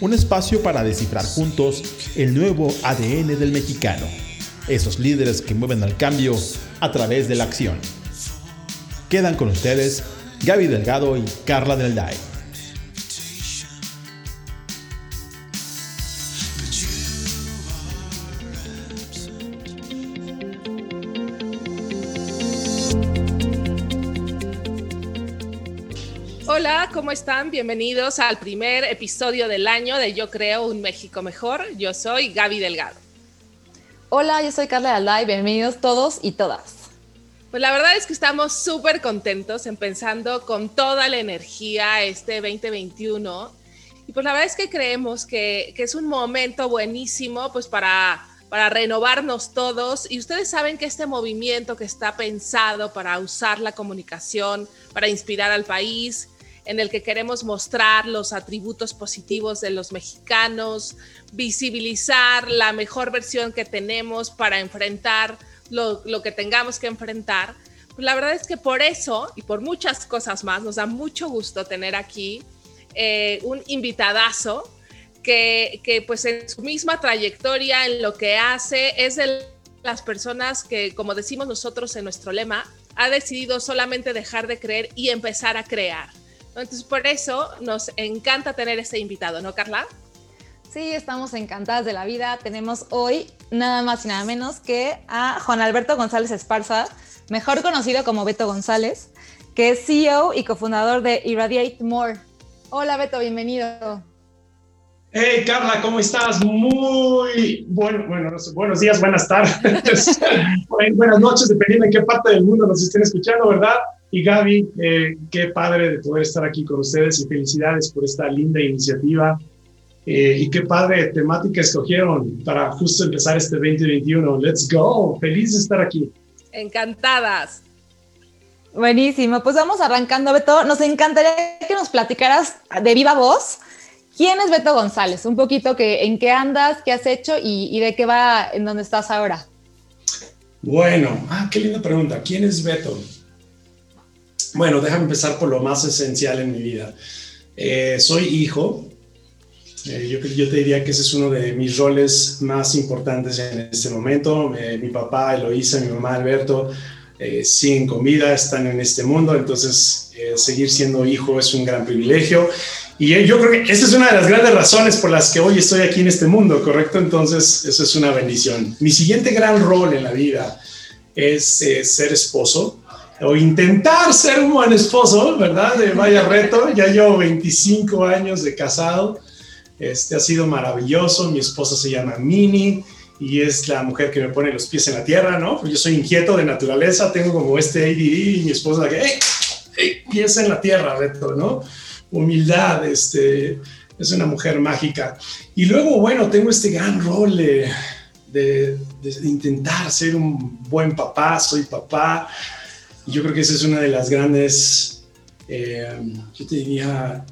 un espacio para descifrar juntos el nuevo ADN del mexicano, esos líderes que mueven al cambio a través de la acción. Quedan con ustedes Gaby Delgado y Carla Del Day. ¿Cómo están? Bienvenidos al primer episodio del año de Yo Creo un México Mejor. Yo soy Gaby Delgado. Hola, yo soy Carla Alday. Bienvenidos todos y todas. Pues la verdad es que estamos súper contentos, empezando con toda la energía este 2021. Y pues la verdad es que creemos que, que es un momento buenísimo pues para, para renovarnos todos. Y ustedes saben que este movimiento que está pensado para usar la comunicación, para inspirar al país, en el que queremos mostrar los atributos positivos de los mexicanos, visibilizar la mejor versión que tenemos para enfrentar lo, que tengamos que enfrentar. Pues la verdad es que por eso y por muchas cosas más nos da mucho gusto tener aquí eh, un invitadazo que, que, pues en su misma trayectoria, en lo que hace, es de las personas que, como decimos nosotros en nuestro lema, ha decidido solamente dejar de creer y empezar a crear. Entonces, por eso nos encanta tener este invitado, ¿no, Carla? Sí, estamos encantadas de la vida. Tenemos hoy nada más y nada menos que a Juan Alberto González Esparza, mejor conocido como Beto González, que es CEO y cofundador de Irradiate More. Hola Beto, bienvenido. Hey Carla, ¿cómo estás? Muy bueno, bueno, buenos días, buenas tardes, buenas noches, dependiendo en qué parte del mundo nos estén escuchando, ¿verdad? Y Gaby, eh, qué padre de poder estar aquí con ustedes y felicidades por esta linda iniciativa eh, y qué padre temática escogieron para justo empezar este 2021. Let's go. Feliz de estar aquí. Encantadas. Buenísimo. Pues vamos arrancando, Beto. Nos encantaría que nos platicaras de viva voz. ¿Quién es Beto González? Un poquito que, en qué andas, qué has hecho y, y de qué va en dónde estás ahora. Bueno, ah, qué linda pregunta. ¿Quién es Beto? Bueno, déjame empezar por lo más esencial en mi vida. Eh, soy hijo eh, yo, yo, te diría que ese es uno de mis roles más importantes en este momento. Eh, mi papá, Eloísa, mi mamá, Alberto, eh, siguen con vida, están en este mundo, entonces seguir siendo hijo es un gran privilegio. Y yo creo que esa es una de las grandes razones por las que hoy estoy aquí en este mundo, ¿correcto? Entonces, eso es una bendición. Mi siguiente gran rol en la vida es ser esposo o intentar ser un buen esposo, ¿verdad? vaya reto, ya llevo 25 años de casado este ha sido maravilloso. Mi esposa se llama Mini y es la mujer que me pone los pies en la tierra, ¿no? Pues yo soy inquieto de naturaleza, tengo como este ADD y mi esposa que, hey, pies en la tierra, Beto, ¿no? Humildad, este, es una mujer mágica. Y luego, bueno, tengo este gran rol de, de, intentar ser un buen papá, soy papá. Yo creo que esa es una de las grandes, eh, yo te diría,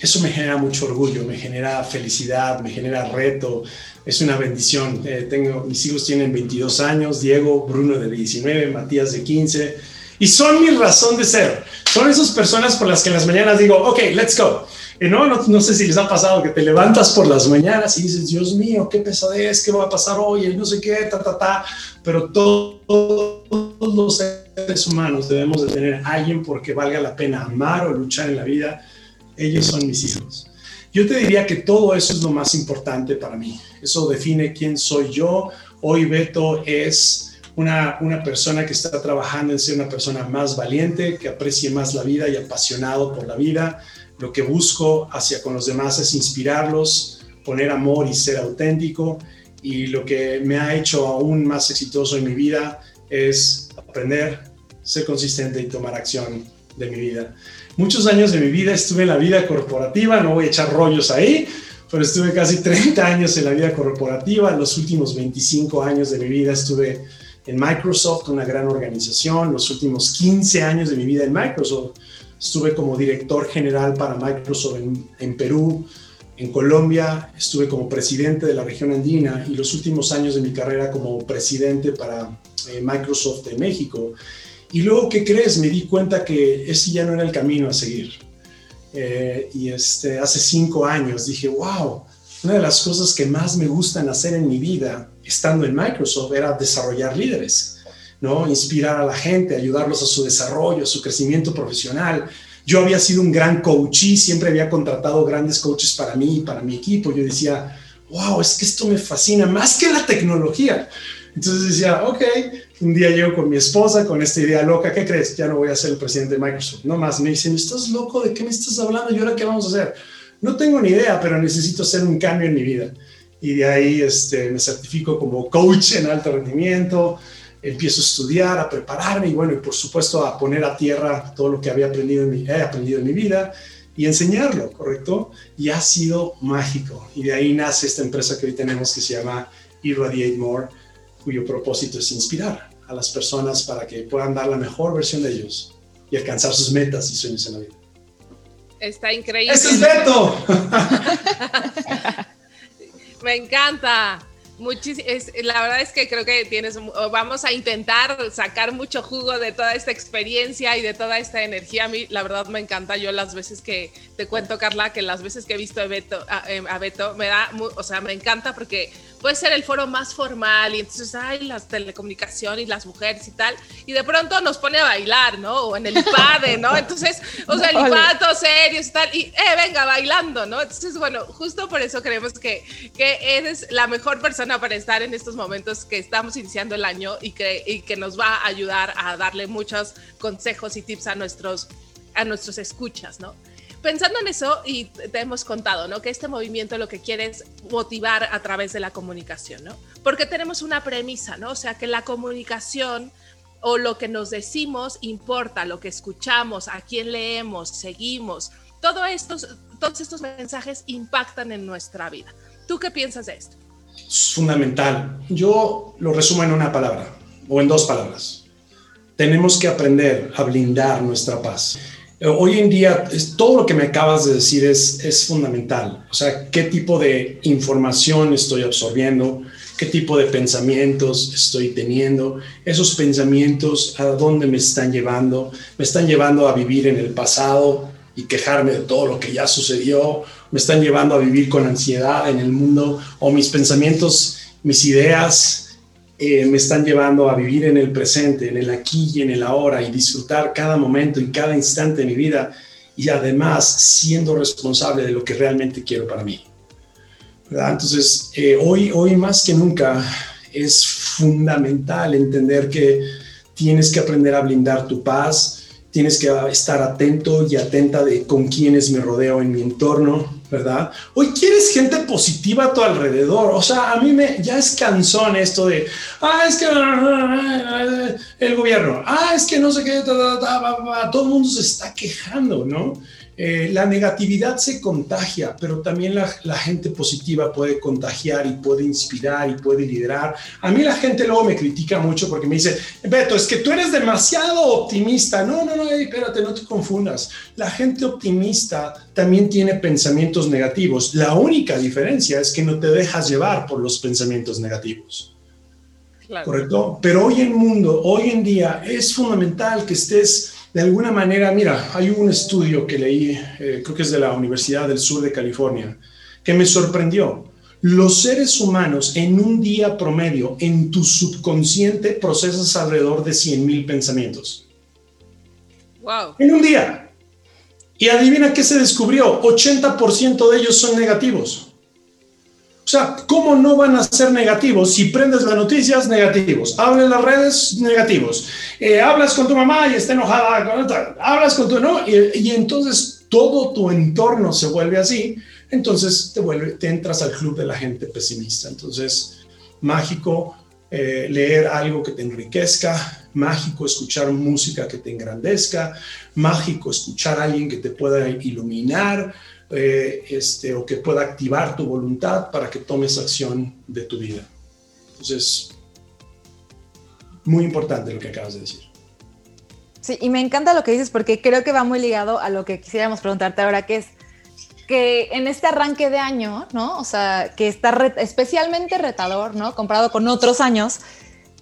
eso me genera mucho orgullo, me genera felicidad, me genera reto, es una bendición. Eh, tengo, mis hijos tienen 22 años, Diego, Bruno de 19, Matías de 15, y son mi razón de ser. Son esas personas por las que en las mañanas digo, ok, let's go. Y no, no, no, sé si les ha pasado que te levantas por las mañanas y dices, Dios mío, qué pesadez, qué va a pasar hoy, y no sé qué, ta, ta, ta. Pero todos los seres humanos debemos de tener a alguien porque valga la pena amar o luchar en la vida ellos son mis hijos. Yo te diría que todo eso es lo más importante para mí. Eso define quién soy yo. Hoy Beto es una, una persona que está trabajando en ser una persona más valiente, que aprecie más la vida y apasionado por la vida. Lo que busco hacia con los demás es inspirarlos, poner amor y ser auténtico. Y lo que me ha hecho aún más exitoso en mi vida es aprender, ser consistente y tomar acción de mi vida. Muchos años de mi vida estuve en la vida corporativa, no voy a echar rollos ahí, pero estuve casi 30 años en la vida corporativa. Los últimos 25 años de mi vida estuve en Microsoft, una gran organización. Los últimos 15 años de mi vida en Microsoft estuve como director general para Microsoft en, Perú, en Colombia, estuve como presidente de la región andina y los últimos años de mi carrera como presidente para eh, Microsoft en México. Y luego, ¿qué crees? Me di cuenta que ese ya no era el camino a seguir. Eh, y este, hace cinco años dije, wow, una de las cosas que más me gustan hacer en mi vida, estando en Microsoft, era desarrollar líderes, ¿no? Inspirar a la gente, ayudarlos a su desarrollo, a su crecimiento profesional. Yo había sido un gran coach y siempre había contratado grandes coaches para mí y para mi equipo. Yo decía, wow, es que esto me fascina más que la tecnología. Entonces decía, ok, un día llego con mi esposa con esta idea loca, ¿qué crees? Ya no voy a ser el presidente de Microsoft. No más, me dicen, ¿estás loco? ¿De qué me estás hablando? ¿Y ahora qué vamos a hacer? No tengo ni idea, pero necesito hacer un cambio en mi vida. Y de ahí este, me certifico como coach en alto rendimiento, empiezo a estudiar, a prepararme y bueno, y por supuesto a poner a tierra todo lo que había aprendido en mi, he aprendido en mi vida y enseñarlo, ¿correcto? Y ha sido mágico. Y de ahí nace esta empresa que hoy tenemos que se llama Irradiate More cuyo propósito es inspirar a las personas para que puedan dar la mejor versión de ellos y alcanzar sus metas y sueños en la vida. Está increíble. ¡Ese es Beto! Me encanta. Muchis la verdad es que creo que tienes, vamos a intentar sacar mucho jugo de toda esta experiencia y de toda esta energía. A mí, la verdad, me encanta. Yo las veces que te cuento, Carla, que las veces que he visto a Beto, a, eh, Beto me da, o sea, me encanta porque puede ser el foro más formal y entonces hay las telecomunicaciones y las mujeres y tal, y de pronto nos pone a bailar, ¿no? O en el IPADE, ¿no? Entonces, o sea, el IPADE todo serio y tal, y, eh, venga, bailando, ¿no? Entonces, bueno, justo por eso creemos que, que eres la mejor persona para estar en estos momentos que estamos iniciando el año y que, y que nos va a ayudar a darle muchos consejos y tips a nuestros, a nuestros escuchas, ¿no? pensando en eso, y te hemos contado, ¿no? Que este movimiento lo que quiere es motivar a través de la comunicación, ¿no? Porque tenemos una premisa, ¿no? O sea, que la comunicación o lo que nos decimos importa, lo que escuchamos, a quién leemos, seguimos, todo estos, todos estos mensajes impactan en nuestra vida. ¿Tú qué piensas de esto? Fundamental. Yo lo resumo en una palabra o en dos palabras. Tenemos que aprender a blindar nuestra paz. Eh, hoy en día, todo lo que me acabas de decir es, es fundamental. O sea, qué tipo de información estoy absorbiendo, qué tipo de pensamientos estoy teniendo, esos pensamientos a dónde me están llevando, me están llevando a vivir en el pasado y quejarme de todo lo que ya sucedió, me están llevando a vivir con ansiedad en el mundo o mis pensamientos, mis ideas eh, me están llevando a vivir en el presente, en el aquí y en el ahora y disfrutar cada momento y cada instante de mi vida y además siendo responsable de lo que realmente quiero para mí. Entonces, eh, hoy, hoy más que nunca es fundamental entender que tienes que aprender a blindar tu paz, tienes que estar atento y atenta de con quienes me rodeo en mi entorno, ¿verdad? Hoy quieres gente positiva a tu alrededor. O sea, a mí me ya es cansón esto de, ah, es que el gobierno, ah, es que no sé qué, todo el mundo se está quejando, ¿no? Eh, la negatividad se contagia, pero también la, gente positiva puede contagiar y puede inspirar y puede liderar. A mí la gente luego me critica mucho porque me dice, Beto, es que tú eres demasiado optimista. No, no, no, espérate, no te confundas. La gente optimista también tiene pensamientos negativos. La única diferencia es que no te dejas llevar por los pensamientos negativos. ¿Correcto? Pero hoy en mundo, hoy en día, es fundamental que estés de alguna manera, mira, hay un estudio que leí, eh, creo que es de la Universidad del Sur de California, que me sorprendió. Los seres humanos en un día promedio, en tu subconsciente, procesas alrededor de 100 mil pensamientos. Wow. En un día. Y adivina qué se descubrió, 80% de ellos son negativos. O sea, ¿cómo no van a ser negativos si prendes las noticias negativos? Hablas las redes negativos. Eh, hablas con tu mamá y está enojada. Con hablas con tu no y, entonces todo tu entorno se vuelve así. Entonces te vuelve, te entras al club de la gente pesimista. Entonces, mágico eh, leer algo que te enriquezca, mágico escuchar música que te engrandezca, mágico escuchar a alguien que te pueda iluminar, eh, este, o que pueda activar tu voluntad para que tomes acción de tu vida. Entonces, muy importante lo que acabas de decir. Sí, y me encanta lo que dices porque creo que va muy ligado a lo que quisiéramos preguntarte ahora, que es que en este arranque de año, ¿no? O sea, que está especialmente retador, ¿no? Comparado con otros años,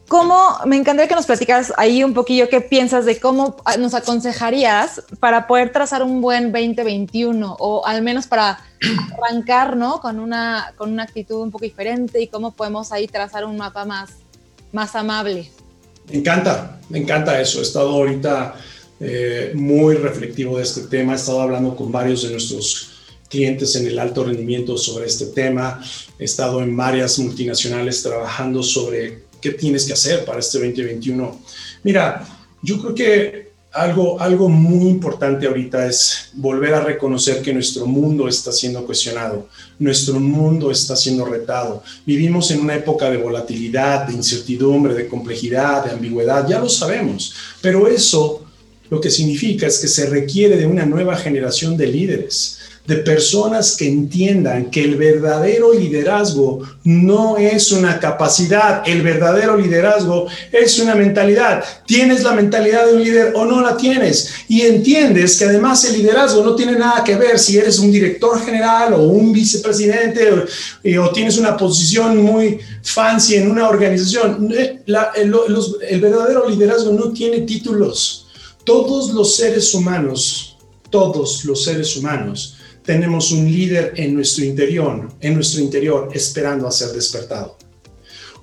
¿cómo, me encantaría que nos platicaras ahí un poquillo qué piensas de cómo nos aconsejarías para poder trazar un buen 2021 o al menos para arrancar, ¿no? Con una, con una actitud un poco diferente y cómo podemos ahí trazar un mapa más, más amable. Me encanta, me encanta eso. He estado ahorita eh, muy reflectivo de este tema. He estado hablando con varios de nuestros clientes en el alto rendimiento sobre este tema. He estado en varias multinacionales trabajando sobre qué tienes que hacer para este 2021. Mira, yo creo que algo, algo muy importante ahorita es volver a reconocer que nuestro mundo está siendo cuestionado, nuestro mundo está siendo retado. Vivimos en una época de volatilidad, de incertidumbre, de complejidad, de ambigüedad, ya lo sabemos, pero eso lo que significa es que se requiere de una nueva generación de líderes de personas que entiendan que el verdadero liderazgo no es una capacidad, el verdadero liderazgo es una mentalidad. Tienes la mentalidad de un líder o no la tienes y entiendes que además el liderazgo no tiene nada que ver si eres un director general o un vicepresidente o, eh, tienes una posición muy fancy en una organización. Eh, el verdadero liderazgo no tiene títulos. Todos los seres humanos, todos los seres humanos, tenemos un líder en nuestro interior, en nuestro interior esperando a ser despertado.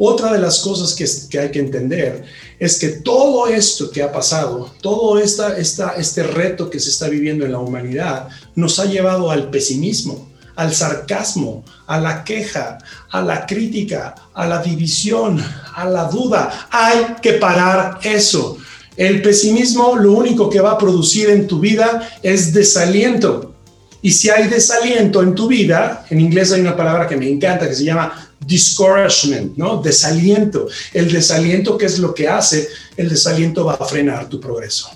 Otra de las cosas que, hay que entender es que todo esto que ha pasado, todo esta, esta, este reto que se está viviendo en la humanidad, nos ha llevado al pesimismo, al sarcasmo, a la queja, a la crítica, a la división, a la duda. Hay que parar eso. El pesimismo lo único que va a producir en tu vida es desaliento. Y si hay desaliento en tu vida, en inglés hay una palabra que me encanta que se llama discouragement, ¿no? Desaliento. El desaliento, ¿qué es lo que hace? El desaliento va a frenar tu progreso.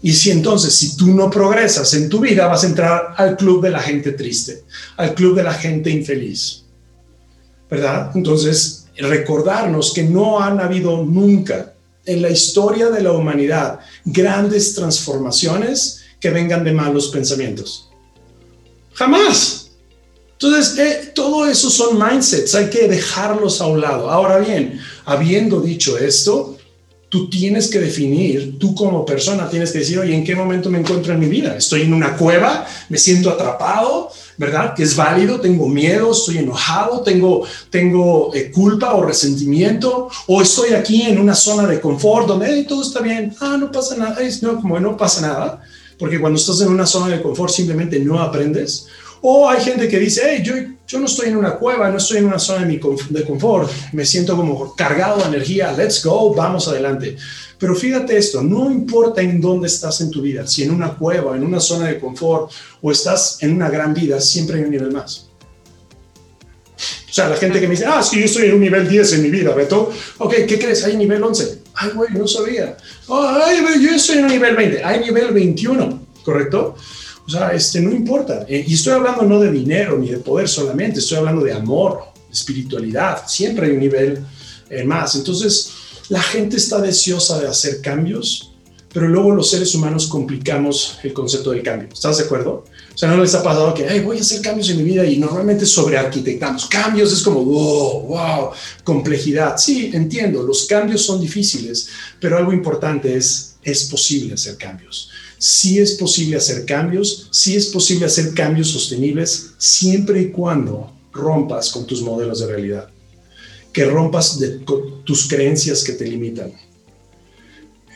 Y si entonces, si tú no progresas en tu vida, vas a entrar al club de la gente triste, al club de la gente infeliz. ¿Verdad? Entonces, recordarnos que no han habido nunca en la historia de la humanidad grandes transformaciones que vengan de malos pensamientos. Jamás. Entonces, eh, todo eso son mindsets, hay que dejarlos a un lado. Ahora bien, habiendo dicho esto, tú tienes que definir, tú como persona tienes que decir, oye, ¿en qué momento me encuentro en mi vida? ¿Estoy en una cueva? ¿Me siento atrapado? ¿Verdad? Que es válido, tengo miedo, estoy enojado, tengo, tengo eh, culpa o resentimiento, o estoy aquí en una zona de confort donde todo está bien, ah, no pasa nada, es, no, como no pasa nada porque cuando estás en una zona de confort simplemente no aprendes. O hay gente que dice, hey, yo, yo no estoy en una cueva, no estoy en una zona de, de confort, me siento como cargado de energía, let's go, vamos adelante. Pero fíjate esto, no importa en dónde estás en tu vida, si en una cueva, en una zona de confort o estás en una gran vida, siempre hay un nivel más. O sea, la gente que me dice, ah, que yo estoy en un nivel 10 en mi vida, Beto. Ok, ¿qué crees? Hay nivel 11. Ay, güey, no sabía. ay, yo estoy en un nivel 20. Hay nivel 21, ¿correcto? O sea, este, no importa. Eh, y estoy hablando no de dinero ni de poder solamente, estoy hablando de amor, espiritualidad. Siempre hay un nivel eh, más. Entonces, la gente está deseosa de hacer cambios, pero luego los seres humanos complicamos el concepto del cambio. ¿Estás de acuerdo? O sea, no les ha pasado que, Ay, voy a hacer cambios en mi vida y normalmente sobrearquitectamos. Cambios es como, wow, wow, complejidad. Sí, entiendo, los cambios son difíciles, pero algo importante es, es posible hacer cambios. Sí es posible hacer cambios, sí es posible hacer cambios sostenibles siempre y cuando rompas con tus modelos de realidad, que rompas de, tus creencias que te limitan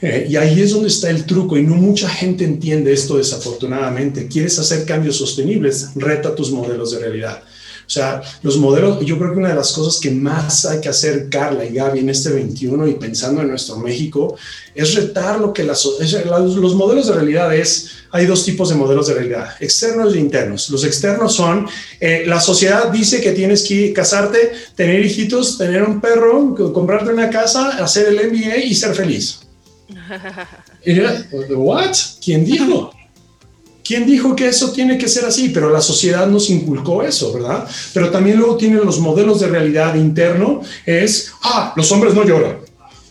eh, y ahí es donde está el truco y no mucha gente entiende esto desafortunadamente. Quieres hacer cambios sostenibles, reta tus modelos de realidad. O sea, los modelos, yo creo que una de las cosas que más hay que hacer Carla y Gaby en este 21 y pensando en nuestro México es retar lo que las, los modelos de realidad es, hay dos tipos de modelos de realidad, externos e internos. Los externos son, eh, la sociedad dice que tienes que casarte, tener hijitos, tener un perro, comprarte una casa, hacer el MBA y ser feliz. ¿What? ¿Quién dijo? ¿Quién dijo que eso tiene que ser así? Pero la sociedad nos inculcó eso, ¿verdad? Pero también luego tienen los modelos de realidad interno, es, ah, los hombres no lloran.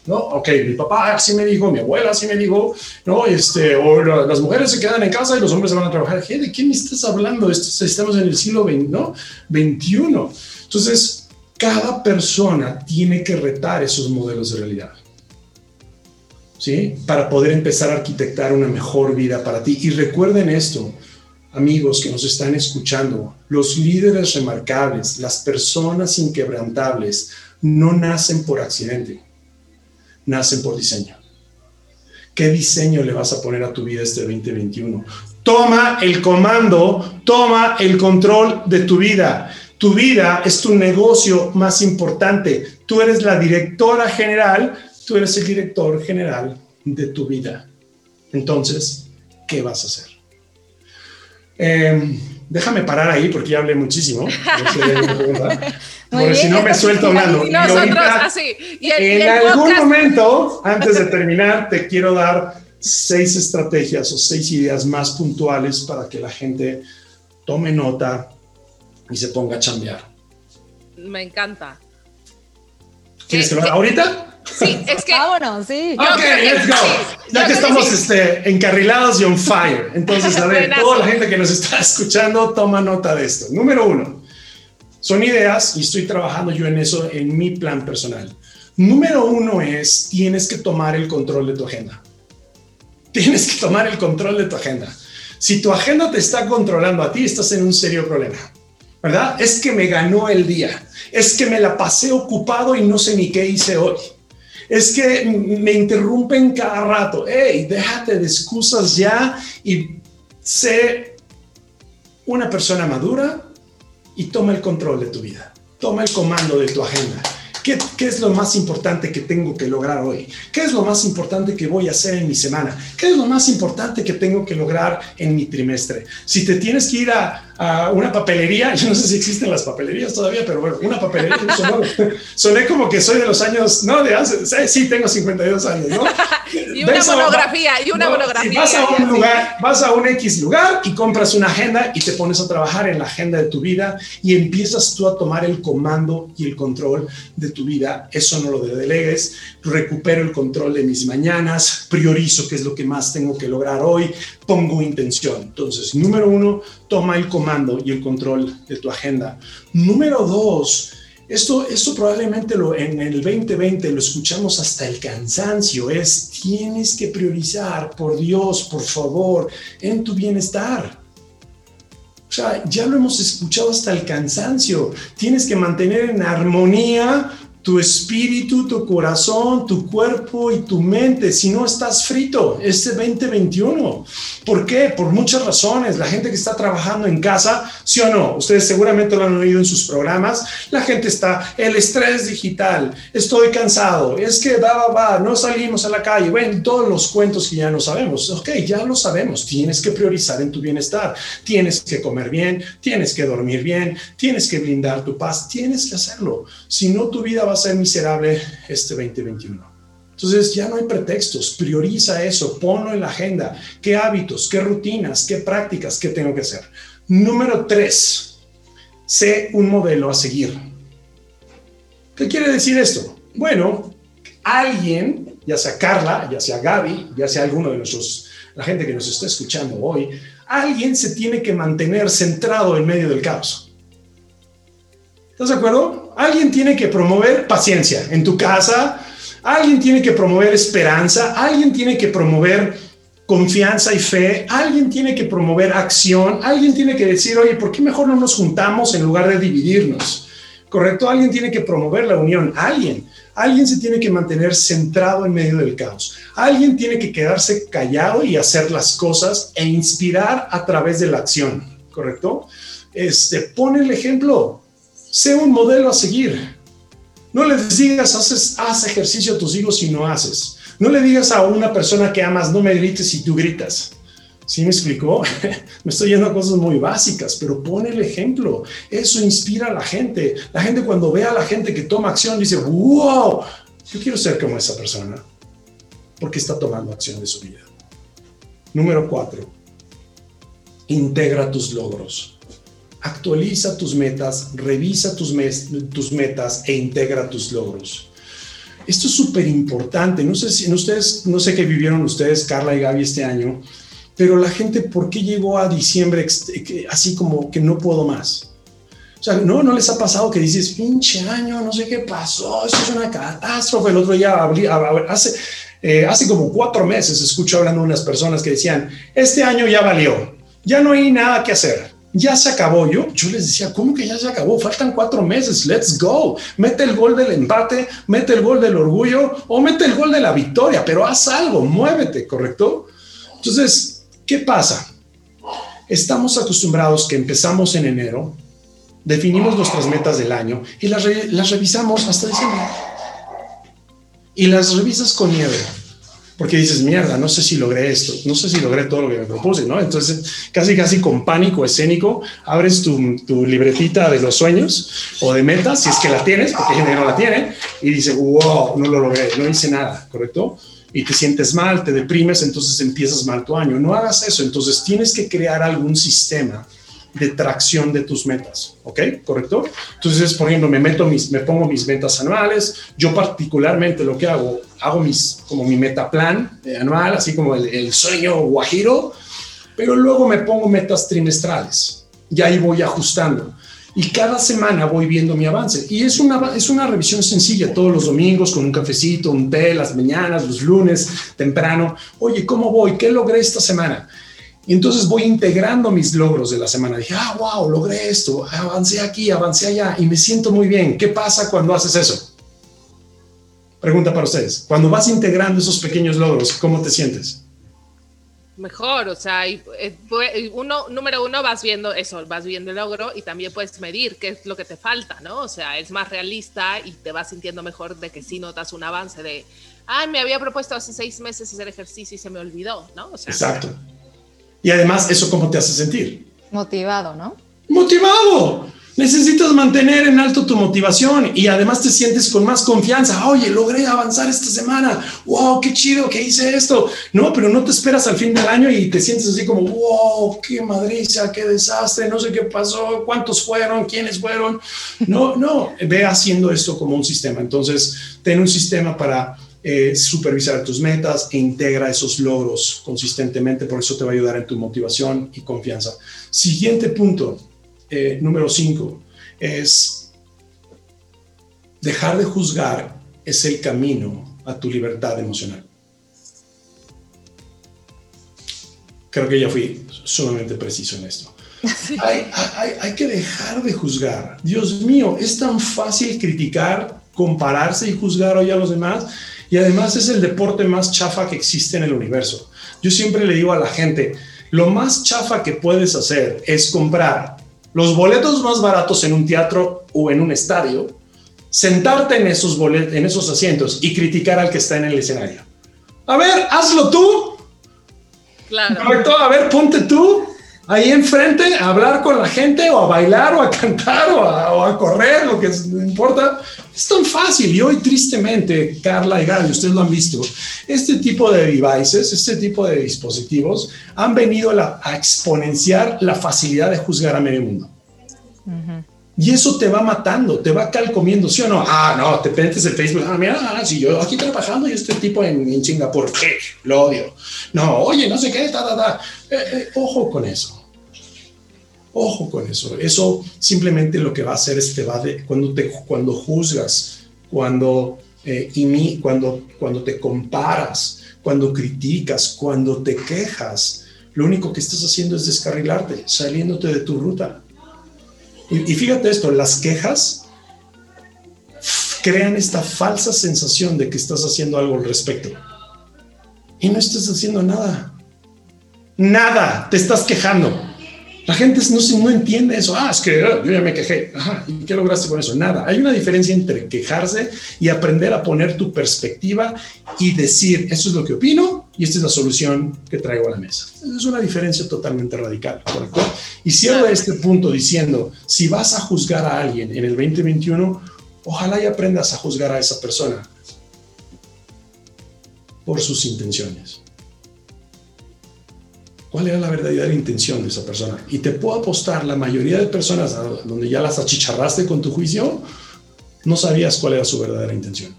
¿no? Ok, mi papá así me dijo, mi abuela así me dijo, ¿no? Este, o las mujeres se quedan en casa y los hombres se van a trabajar. ¿De quién me estás hablando? Estamos en el siglo XX, ¿no? 21. Entonces, cada persona tiene que retar esos modelos de realidad. ¿Sí? Para poder empezar a arquitectar una mejor vida para ti. Y recuerden esto, amigos que nos están escuchando, los líderes remarcables, las personas inquebrantables, no nacen por accidente nacen por diseño. ¿Qué diseño le vas a poner a tu vida este 2021? Toma el comando, toma el control de tu vida. Tu vida es tu negocio más importante. Tú eres la directora general, tú eres el director general de tu vida. Entonces, ¿qué vas a hacer? Em, déjame parar ahí porque ya hablé muchísimo. Porque si no me suelto hablando. Y así. en algún momento, antes de terminar, te quiero dar seis estrategias o seis ideas más puntuales para que la gente tome nota y se ponga a chambear. Me encanta. ¿Quieres que lo haga ahorita? Sí, es que. Vámonos, sí. Ok, let's go. Ya que estamos este, encarrilados y on fire. Entonces, a ver, toda la gente que nos está escuchando, toma nota de esto. Número uno son ideas y estoy trabajando yo en eso en mi plan personal. Número uno es, tienes que tomar el control de tu agenda. Tienes que tomar el control de tu agenda. Si tu agenda te está controlando a ti, estás en un serio problema. ¿Verdad? Es que me ganó el día. Es que me la pasé ocupado y no sé ni qué hice hoy. Es que me interrumpen cada rato. Hey, déjate de excusas ya y sé una persona madura y toma el control de tu vida. Toma el comando de tu agenda. ¿Qué, es lo más importante que tengo que lograr hoy? ¿Qué es lo más importante que voy a hacer en mi semana? ¿Qué es lo más importante que tengo que lograr en mi trimestre? Si te tienes que ir a, una papelería, yo no sé si existen las papelerías todavía, pero bueno, una papelería, soné como que soy de los años, no, de hace, sí, tengo 52 años, ¿no? y una monografía, y una monografía. vas a un lugar, vas a un X lugar y compras una agenda y te pones a trabajar en la agenda de tu vida y empiezas tú a tomar el comando y el control de tu vida. Eso no lo delegues. Recupero el control de mis mañanas, priorizo qué es lo que más tengo que lograr hoy, pongo intención. Entonces, número uno, toma el comando y el control de tu agenda. Número dos, esto, esto probablemente lo, en el 2020 lo escuchamos hasta el cansancio, es tienes que priorizar, por Dios, por favor, en tu bienestar. O sea, ya lo hemos escuchado hasta el cansancio. Tienes que mantener en armonía tu espíritu, tu corazón, tu cuerpo y tu mente, si no estás frito este 2021. ¿Por qué? Por muchas razones. La gente que está trabajando en casa, sí o no, ustedes seguramente lo han oído en sus programas, la gente está, el estrés digital, estoy cansado, es que va, va, va, no salimos a la calle, bueno, todos los cuentos que ya no sabemos. Ok, ya lo sabemos, tienes que priorizar en tu bienestar, tienes que comer bien, tienes que dormir bien, tienes que brindar tu paz, tienes que hacerlo. Si no, tu vida va a ser miserable este 2021. Entonces ya no hay pretextos, prioriza eso, ponlo en la agenda, qué hábitos, qué rutinas, qué prácticas, qué tengo que hacer. Número tres, sé un modelo a seguir. ¿Qué quiere decir esto? Bueno, alguien, ya sea Carla, ya sea Gaby, ya sea alguno de nuestros, la gente que nos está escuchando hoy, alguien se tiene que mantener centrado en medio del caos. ¿Estás de acuerdo? Alguien tiene que promover paciencia en tu casa, alguien tiene que promover esperanza, alguien tiene que promover confianza y fe, alguien tiene que promover acción, alguien tiene que decir, oye, ¿por qué mejor no nos juntamos en lugar de dividirnos? ¿Correcto? Alguien tiene que promover la unión, alguien. Alguien se tiene que mantener centrado en medio del caos. Alguien tiene que quedarse callado y hacer las cosas e inspirar a través de la acción, ¿correcto? Este, pone el ejemplo, Sé un modelo a seguir. No le digas, haces, haz ejercicio a tus hijos si no haces. No le digas a una persona que amas, no me grites si tú gritas. ¿Sí me explicó? me estoy yendo a cosas muy básicas, pero pone el ejemplo. Eso inspira a la gente. La gente cuando ve a la gente que toma acción dice, wow, yo quiero ser como esa persona, porque está tomando acción de su vida. Número cuatro, integra tus logros. Actualiza tus metas, revisa tus, tus metas e integra tus logros. Esto es súper importante. No sé si en ustedes, no sé qué vivieron ustedes, Carla y Gaby, este año, pero la gente, ¿por qué llegó a diciembre así como que no puedo más? O sea, ¿no, ¿no les ha pasado que dices, pinche año, no sé qué pasó, esto es una catástrofe? El otro día, hace, eh, hace como cuatro meses, escucho hablando unas personas que decían, este año ya valió, ya no hay nada que hacer, ya se acabó. Yo, yo les decía, ¿cómo que ya se acabó? Faltan cuatro meses, let's go. Mete el gol del empate, mete el gol del orgullo o mete el gol de la victoria, pero haz algo, muévete, ¿correcto? Entonces, ¿qué pasa? Estamos acostumbrados que empezamos en enero, definimos nuestras metas del año y las, las revisamos hasta diciembre. Y las revisas con nieve. Porque dices, mierda, no sé si logré esto, no sé si logré todo lo que me propuse, ¿no? Entonces, casi, casi con pánico escénico, abres tu, tu libretita de los sueños o de metas, si es que la tienes, porque hay gente no la tiene, y dice, wow, no lo logré, no hice nada, ¿correcto? y te sientes mal, te deprimes, entonces empiezas mal tu año. No hagas eso, entonces tienes que crear algún sistema de tracción de tus metas, ¿ok? ¿Correcto? Entonces, por ejemplo, me meto mis, me pongo mis metas anuales, yo particularmente lo que hago, hago mis, como mi meta plan eh, anual, así como el, el, sueño guajiro, pero luego me pongo metas trimestrales y ahí voy ajustando. Y cada semana voy viendo mi avance. Y es una, es una revisión sencilla, todos los domingos con un cafecito, un té, las mañanas, los lunes, temprano. Oye, ¿cómo voy? ¿Qué logré esta semana? Y entonces voy integrando mis logros de la semana. Dije, ah, wow, logré esto, avancé aquí, avancé allá y me siento muy bien. ¿Qué pasa cuando haces eso? Pregunta para ustedes. Cuando vas integrando esos pequeños logros, ¿cómo te sientes? Mejor, o sea, eh, uno, número uno, vas viendo eso, vas viendo el logro y también puedes medir qué es lo que te falta, ¿no? O sea, es más realista y te vas sintiendo mejor de que sí notas un avance de, ah, me había propuesto hace seis meses hacer ejercicio y se me olvidó, ¿no? Exacto. Y además, ¿eso cómo te hace sentir? Motivado, ¿no? Motivado. Necesitas mantener en alto tu motivación y además te sientes con más confianza. Oye, logré avanzar esta semana. Wow, qué chido que hice esto. No, pero no te esperas al fin del año y te sientes así como, wow, qué madriza, qué desastre, no sé qué pasó, cuántos fueron, quiénes fueron. No, no, ve haciendo esto como un sistema. Entonces, ten un sistema para eh, supervisar tus metas e integra esos logros consistentemente, por eso te va a ayudar en tu motivación y confianza. Siguiente punto, eh, número 5, es dejar de juzgar es el camino a tu libertad emocional. Creo que ya fui sumamente preciso en esto. Hay, hay, que dejar de juzgar. Dios mío, es tan fácil criticar, compararse y juzgar hoy a los demás y además es el deporte más chafa que existe en el universo. Yo siempre le digo a la gente, lo más chafa que puedes hacer es comprar los boletos más baratos en un teatro o en un estadio, sentarte en esos, boletos, en esos asientos y criticar al que está en el escenario. A ver, hazlo tú. Claro. Correcto, a ver, ponte tú ahí enfrente a hablar con la gente o a bailar o a cantar o a, correr, lo que importa. Es tan fácil y hoy tristemente, Carla y Gaby, ustedes lo han visto, este tipo de devices, este tipo de dispositivos han venido a, exponenciar la facilidad de juzgar a medio mundo. Y eso te va matando, te va calcomiendo, ¿sí o no? Ah, no, te metes en Facebook, ah, mira, ah, si yo aquí trabajando y este tipo en, en Singapur, ¿qué? Lo odio. No, oye, no sé qué, ta, ta, ta. Eh, eh, ojo con eso. Ojo con eso. Eso simplemente lo que va a hacer es te va cuando, te, cuando juzgas, cuando, eh, cuando, cuando te comparas, cuando criticas, cuando te quejas, lo único que estás haciendo es descarrilarte, saliéndote de tu ruta. Y, y fíjate esto, las quejas crean esta falsa sensación de que estás haciendo algo al respecto. Y no estás haciendo nada. Nada, te estás quejando. La gente no, no entiende eso. Ah, es que ah, yo ya me quejé. Ajá, ¿y qué lograste con eso? Nada. Hay una diferencia entre quejarse y aprender a poner tu perspectiva y decir, esto es lo que opino y esta es la solución que traigo a la mesa. Es una diferencia totalmente radical, ¿correcto? Y cierro este punto diciendo, si vas a juzgar a alguien en el 2021, ojalá y aprendas a juzgar a esa persona por sus intenciones cuál era la verdadera intención de esa persona. Y te puedo apostar, la mayoría de personas donde ya las achicharraste con tu juicio, no sabías cuál era su verdadera intención.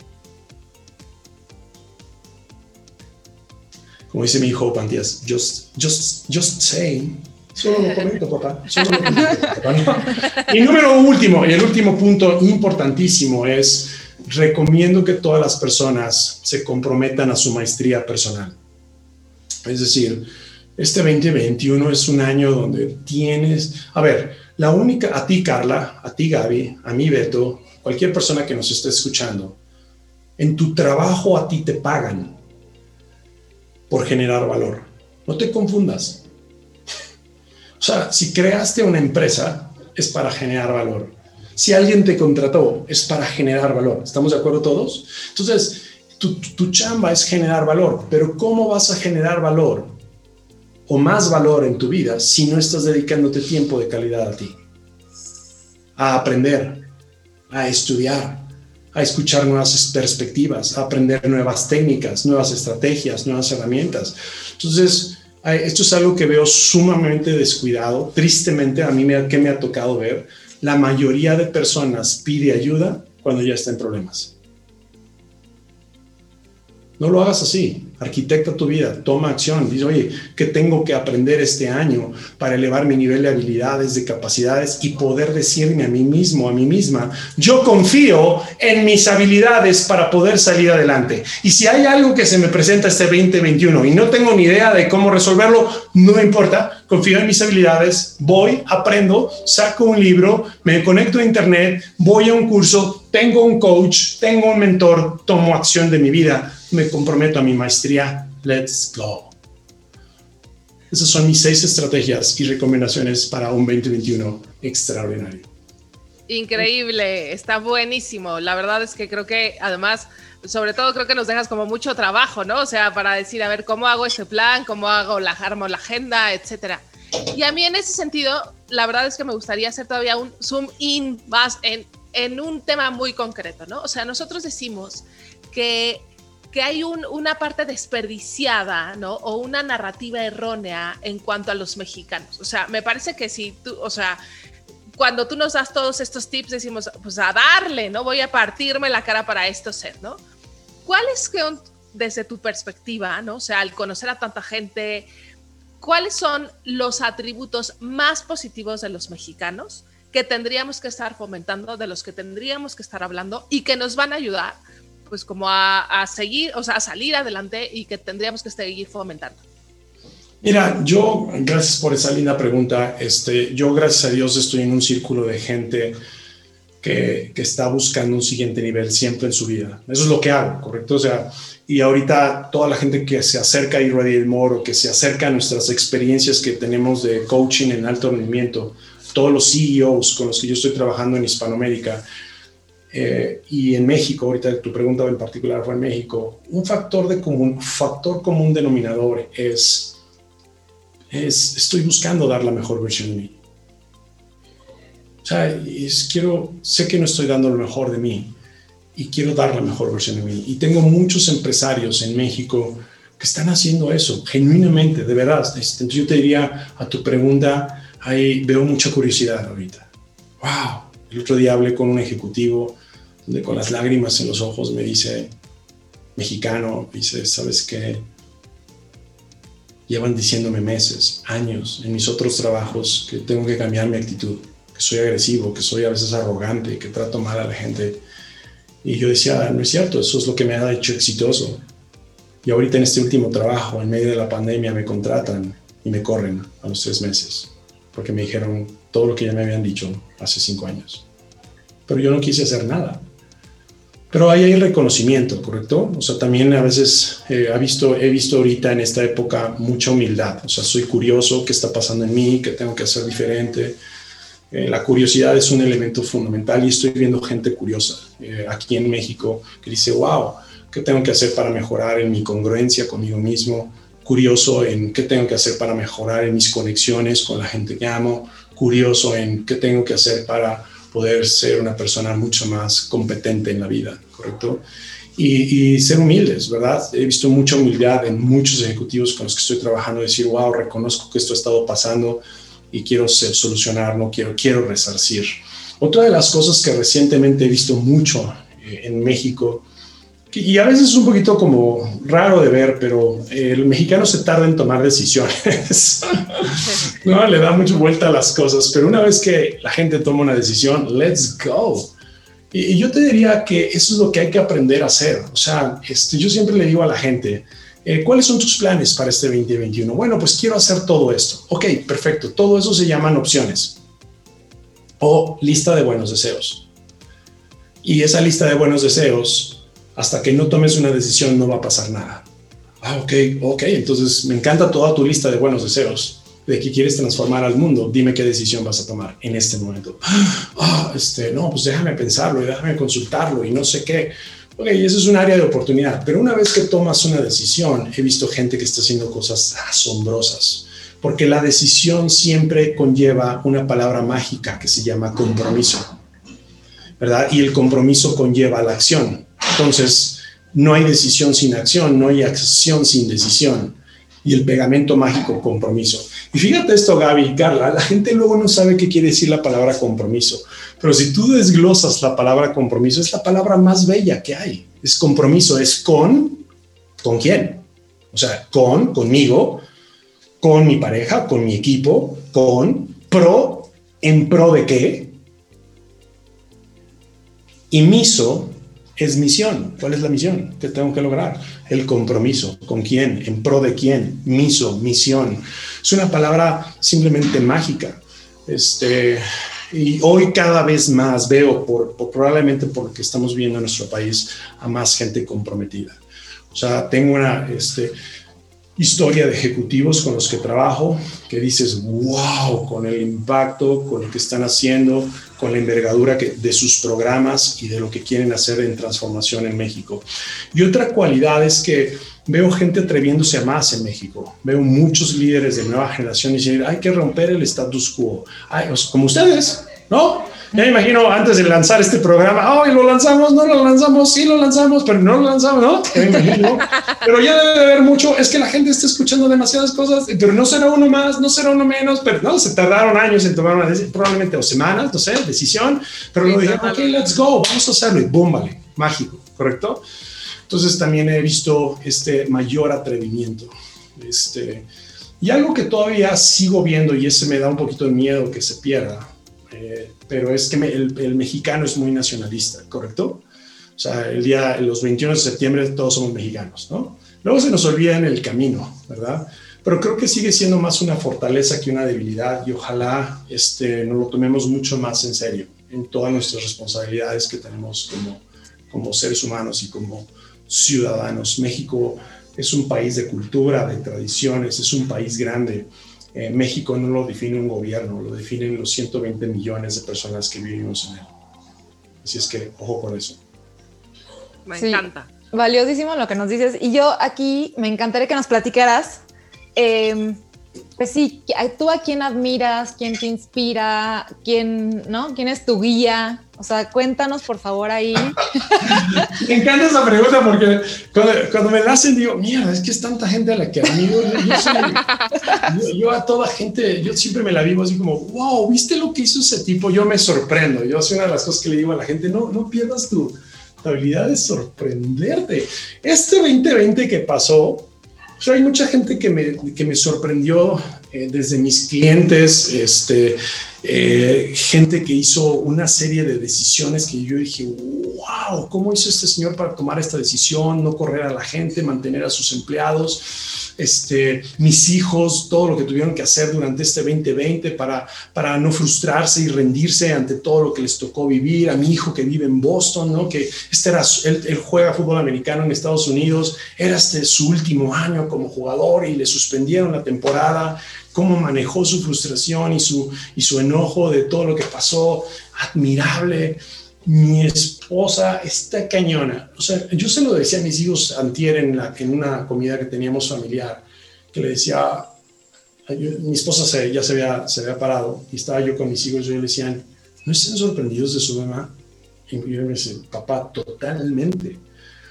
Como dice mi hijo Pantías, just, just, just saying. Solo lo comento, papá. Solo lo comento, papá. Y número último, y el último punto importantísimo es, recomiendo que todas las personas se comprometan a su maestría personal. Es decir, este 2021 es un año donde tienes, a ver, la única, a ti Carla, a ti Gaby, a mí Beto, cualquier persona que nos esté escuchando, en tu trabajo a ti te pagan por generar valor. No te confundas. O sea, si creaste una empresa, es para generar valor. Si alguien te contrató, es para generar valor. ¿Estamos de acuerdo todos? Entonces, tu, tu chamba es generar valor, pero ¿cómo vas a generar valor o más valor en tu vida si no estás dedicándote tiempo de calidad a ti? A aprender, a estudiar, a escuchar nuevas perspectivas, a aprender nuevas técnicas, nuevas estrategias, nuevas herramientas. Entonces, esto es algo que veo sumamente descuidado. Tristemente, a mí me, que me ha tocado ver, la mayoría de personas pide ayuda cuando ya está en problemas. No lo hagas así. Arquitecta tu vida, toma acción. Dice, oye, ¿qué tengo que aprender este año para elevar mi nivel de habilidades, de capacidades y poder decirme a mí mismo, a mí misma, yo confío en mis habilidades para poder salir adelante? Y si hay algo que se me presenta este 2021 y no tengo ni idea de cómo resolverlo, no me importa, confío en mis habilidades, voy, aprendo, saco un libro, me conecto a internet, voy a un curso, tengo un coach, tengo un mentor, tomo acción de mi vida me comprometo a mi maestría. Let's go. Esas son mis seis estrategias y recomendaciones para un 2021 extraordinario. Increíble, está buenísimo. La verdad es que creo que además, sobre todo creo que nos dejas como mucho trabajo, ¿no? O sea, para decir, a ver, ¿cómo hago ese plan? ¿Cómo hago la, la agenda? Etcétera. Y a mí en ese sentido, la verdad es que me gustaría hacer todavía un zoom in más en, en un tema muy concreto, ¿no? O sea, nosotros decimos que que hay una parte desperdiciada, ¿no? O una narrativa errónea en cuanto a los mexicanos. O sea, me parece que si tú, o sea, cuando tú nos das todos estos tips, decimos, pues a darle, ¿no? Voy a partirme la cara para esto ser, ¿no? ¿Cuáles son, desde tu perspectiva, ¿no? O sea, al conocer a tanta gente, ¿cuáles son los atributos más positivos de los mexicanos que tendríamos que estar fomentando, de los que tendríamos que estar hablando y que nos van a ayudar pues como a, seguir, o sea, a salir adelante y que tendríamos que seguir fomentando? Mira, yo, gracias por esa linda pregunta. Este, yo, gracias a Dios, estoy en un círculo de gente que, que, está buscando un siguiente nivel siempre en su vida. Eso es lo que hago, ¿correcto? O sea, y ahorita toda la gente que se acerca a Irradiate More o que se acerca a nuestras experiencias que tenemos de coaching en alto rendimiento, todos los CEOs con los que yo estoy trabajando en Hispanoamérica, eh, y en México, ahorita tu pregunta en particular fue en México, un factor, de común, factor común denominador es, es, estoy buscando dar la mejor versión de mí. O sea, es, quiero, sé que no estoy dando lo mejor de mí y quiero dar la mejor versión de mí. Y tengo muchos empresarios en México que están haciendo eso, genuinamente, de verdad. Entonces yo te diría a tu pregunta, ahí veo mucha curiosidad ahorita. ¡Wow! El otro día hablé con un ejecutivo donde con las lágrimas en los ojos me dice, mexicano, dice, ¿sabes qué? Llevan diciéndome meses, años, en mis otros trabajos que tengo que cambiar mi actitud, que soy agresivo, que soy a veces arrogante, que trato mal a la gente. Y yo decía, no es cierto, eso es lo que me ha hecho exitoso. Y ahorita en este último trabajo, en medio de la pandemia, me contratan y me corren a los tres meses, porque me dijeron todo lo que ya me habían dicho hace cinco años. Pero yo no quise hacer nada. Pero ahí hay reconocimiento, ¿correcto? O sea, también a veces eh, ha visto, he visto ahorita en esta época mucha humildad. O sea, soy curioso, qué está pasando en mí, qué tengo que hacer diferente. Eh, la curiosidad es un elemento fundamental y estoy viendo gente curiosa eh, aquí en México que dice, wow, ¿qué tengo que hacer para mejorar en mi congruencia conmigo mismo? Curioso en qué tengo que hacer para mejorar en mis conexiones con la gente que amo. Curioso en qué tengo que hacer para poder ser una persona mucho más competente en la vida, ¿correcto? y, ser humildes, ¿verdad? He visto mucha humildad en muchos ejecutivos con los que estoy trabajando, decir, wow, reconozco que esto ha estado pasando y quiero solucionar, no quiero, quiero resarcir. Otra de las cosas que recientemente he visto mucho eh, en México, y a veces es un poquito como raro de ver, pero el mexicano se tarda en tomar decisiones. no, le da mucha vuelta a las cosas, pero una vez que la gente toma una decisión, let's go. Y, yo te diría que eso es lo que hay que aprender a hacer. O sea, este, yo siempre le digo a la gente, eh, ¿cuáles son tus planes para este 2021? Bueno, pues quiero hacer todo esto. Ok, perfecto. Todo eso se llaman opciones o lista de buenos deseos. Y esa lista de buenos deseos, hasta que no tomes una decisión, no va a pasar nada. Ah, ok, ok. Entonces me encanta toda tu lista de buenos deseos de que quieres transformar al mundo, dime qué decisión vas a tomar en este momento. Ah, este, no, pues déjame pensarlo y déjame consultarlo y no sé qué. Ok, eso es un área de oportunidad, pero una vez que tomas una decisión, he visto gente que está haciendo cosas asombrosas, porque la decisión siempre conlleva una palabra mágica que se llama compromiso, ¿verdad? Y el compromiso conlleva la acción. Entonces, no hay decisión sin acción, no hay acción sin decisión. Y el pegamento mágico, compromiso. Y fíjate esto, Gaby Carla, la gente luego no sabe qué quiere decir la palabra compromiso, pero si tú desglosas la palabra compromiso, es la palabra más bella que hay. Es compromiso, es con, ¿con quién? O sea, con, conmigo, con mi pareja, con mi equipo, con, pro, en pro de qué. Y miso es misión. ¿Cuál es la misión que tengo que lograr? El compromiso. ¿Con quién? ¿En pro de quién? Miso, misión. Es una palabra simplemente mágica. Este, y hoy cada vez más veo, probablemente porque estamos viendo en nuestro país, a más gente comprometida. O sea, tengo una este, historia de ejecutivos con los que trabajo que dices, wow, con el impacto, con lo que están haciendo, con la envergadura que, de sus programas y de lo que quieren hacer en transformación en México. Y otra cualidad es que veo gente atreviéndose a más en México. Veo muchos líderes de nueva generación diciendo, hay que romper el status quo. como ustedes, ¿no? Ya me imagino antes de lanzar este programa, hoy lo lanzamos, no lo lanzamos, sí lo lanzamos, pero no lo lanzamos, ¿no? me imagino. Pero ya debe de haber mucho, es que la gente está escuchando demasiadas cosas, pero no será uno más, no será uno menos, pero no, se tardaron años en tomar una decisión, probablemente o semanas, no sé, decisión, pero lo dijeron, ok, let's go, vamos a hacerlo y boom, vale, mágico, ¿correcto? Entonces también he visto este mayor atrevimiento. Este, y algo que todavía sigo viendo y ese me da un poquito de miedo que se pierda, eh, pero es que el, mexicano es muy nacionalista, ¿correcto? O sea, el día, los 21 de septiembre todos somos mexicanos, ¿no? Luego se nos olvida en el camino, ¿verdad? Pero creo que sigue siendo más una fortaleza que una debilidad y ojalá este, nos lo tomemos mucho más en serio en todas nuestras responsabilidades que tenemos como, como seres humanos y como ciudadanos. México es un país de cultura, de tradiciones, es un país grande eh, México no lo define un gobierno, lo definen los 120 millones de personas que vivimos en él. Así es que ojo con eso. Me encanta. Valiosísimo lo que nos dices. Y yo aquí me encantaría que nos platicaras. Em, pues sí, tú a quién admiras, quién te inspira, quién, ¿no? ¿Quién es tu guía? O sea, cuéntanos por favor ahí. me encanta esa pregunta porque cuando, me la hacen digo, mira, es que es tanta gente a la que admiro. Yo, a toda gente, yo siempre me la vivo así como, wow, ¿viste lo que hizo ese tipo? Yo me sorprendo. Yo soy una de las cosas que le digo a la gente, no, no pierdas tu, tu habilidad de sorprenderte. Este 2020 que pasó, hay mucha gente que me, que me sorprendió eh, desde mis clientes, este, eh, gente que hizo una serie de decisiones que yo dije, wow, ¿cómo hizo este señor para tomar esta decisión? No correr a la gente, mantener a sus empleados este, mis hijos, todo lo que tuvieron que hacer durante este 2020 para, para no frustrarse y rendirse ante todo lo que les tocó vivir, a mi hijo que vive en Boston, ¿no? que este era, él, juega fútbol americano en Estados Unidos, era este su último año como jugador y le suspendieron la temporada, cómo manejó su frustración y su, y su enojo de todo lo que pasó, admirable mi esposa está cañona. O sea, yo se lo decía a mis hijos antier en, la, en una comida que teníamos familiar, que le decía, mi esposa se, ya se había, se había parado y estaba yo con mis hijos y yo le decían, ¿no están sorprendidos de su mamá? Y yo me decía, papá, totalmente.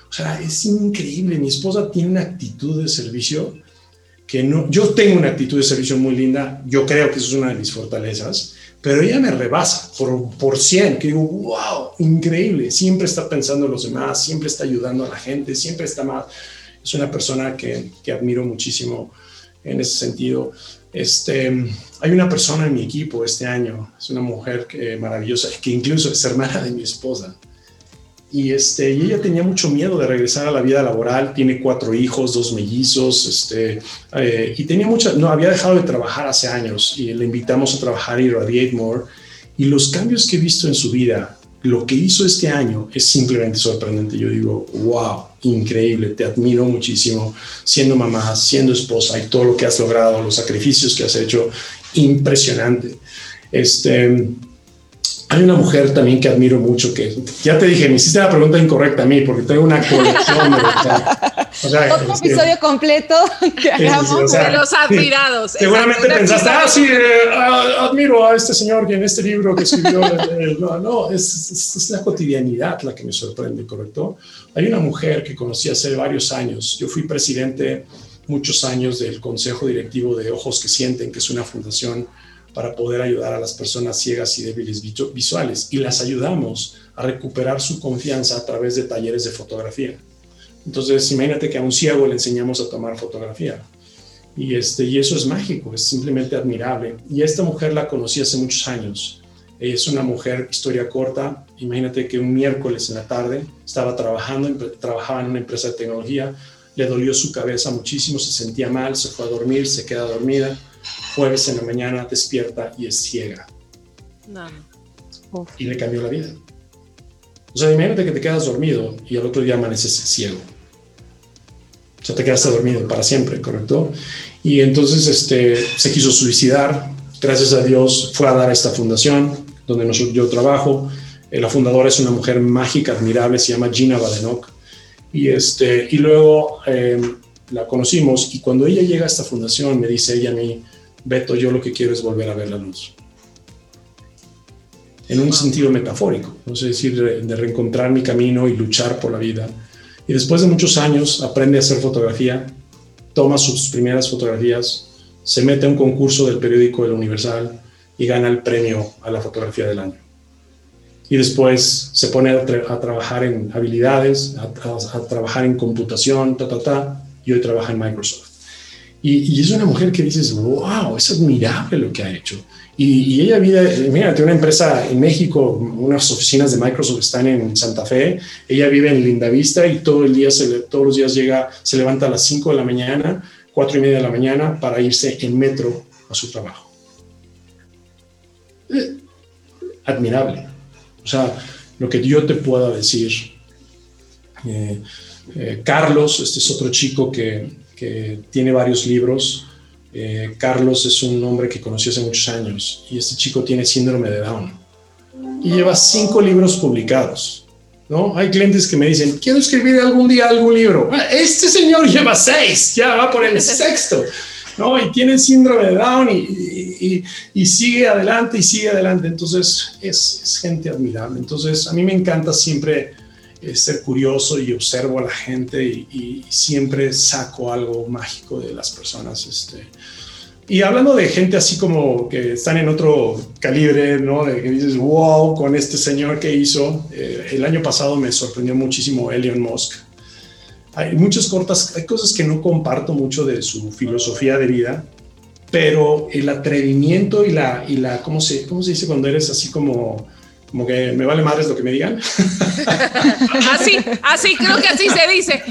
O sea, es increíble. Mi esposa tiene una actitud de servicio que no, yo tengo una actitud de servicio muy linda, yo creo que eso es una de mis fortalezas, pero ella me rebasa por, por 100, que digo, wow, increíble, siempre está pensando en los demás, siempre está ayudando a la gente, siempre está más, es una persona que, que admiro muchísimo en ese sentido. Este, hay una persona en mi equipo este año, es una mujer que, maravillosa, que incluso es hermana de mi esposa, y, este, ella tenía mucho miedo de regresar a la vida laboral, tiene cuatro hijos, dos mellizos, este, eh, y tenía mucha, no, había dejado de trabajar hace años y le invitamos a trabajar y Radiate More. Y los cambios que he visto en su vida, lo que hizo este año es simplemente sorprendente. Yo digo, wow, increíble, te admiro muchísimo, siendo mamá, siendo esposa y todo lo que has logrado, los sacrificios que has hecho, impresionante. Este, hay una mujer también que admiro mucho, que ya te dije, me hiciste la pregunta incorrecta a mí, porque tengo una colección de... O sea, Otro episodio completo que hagamos de los admirados. seguramente pensaste, ah, sí, eh, admiro a este señor que en este libro que escribió... no, no es, es, la cotidianidad la que me sorprende, ¿correcto? Hay una mujer que conocí hace varios años. Yo fui presidente muchos años del Consejo Directivo de Ojos que Sienten, que es una fundación para poder ayudar a las personas ciegas y débiles visuales y las ayudamos a recuperar su confianza a través de talleres de fotografía. Entonces, imagínate que a un ciego le enseñamos a tomar fotografía. Y, este, y eso es mágico, es simplemente admirable. Y esta mujer la conocí hace muchos años. Es una mujer, historia corta. Imagínate que un miércoles en la tarde estaba trabajando, trabajaba en una empresa de tecnología, le dolió su cabeza muchísimo, se sentía mal, se fue a dormir, se queda dormida jueves en la mañana despierta y es ciega. No. Y le cambió la vida. O sea, imagínate que te quedas dormido y al otro día amaneces ciego. O sea, te quedaste dormido para siempre, ¿correcto? Y entonces este, se quiso suicidar. Gracias a Dios fue a dar a esta fundación donde yo trabajo. Eh, la fundadora es una mujer mágica, admirable, se llama Gina Badenoch. Y, este, y luego eh, la conocimos y cuando ella llega a esta fundación me dice ella a mí, Beto, yo lo que quiero es volver a ver la luz. En un sentido metafórico, no sé decir, de, reencontrar mi camino y luchar por la vida. Y después de muchos años aprende a hacer fotografía, toma sus primeras fotografías, se mete a un concurso del periódico El Universal y gana el premio a la fotografía del año. Y después se pone a, trabajar en habilidades, a, a, trabajar en computación, ta, ta, ta, y hoy trabaja en Microsoft. Y, es una mujer que dices, wow, es admirable lo que ha hecho. Y, ella vive, mira, tiene una empresa en México, unas oficinas de Microsoft están en Santa Fe. Ella vive en Lindavista y todo el día, todos los días llega, se levanta a las 5 de la mañana, 4 y media de la mañana para irse en metro a su trabajo. Eh, admirable. O sea, lo que yo te pueda decir. Eh, eh, Carlos, este es otro chico que que tiene varios libros. Eh, Carlos es un hombre que conocí hace muchos años y este chico tiene síndrome de Down y lleva cinco libros publicados. ¿no? Hay clientes que me dicen, quiero escribir algún día algún libro. Ah, este señor lleva seis, ya va por el sexto. ¿no? Y tiene síndrome de Down y, y, sigue adelante y sigue adelante. Entonces es, es gente admirable. Entonces a mí me encanta siempre ser curioso y observo a la gente y, siempre saco algo mágico de las personas. Este. Y hablando de gente así como que están en otro calibre, ¿no? De que dices, wow, con este señor que hizo. Eh, el año pasado me sorprendió muchísimo Elon Musk. Hay muchas cortas, hay cosas que no comparto mucho de su filosofía de vida, pero el atrevimiento y la, y la ¿cómo se, cómo se dice cuando eres así como como que me vale madres lo que me digan. Así, así, creo que así se dice.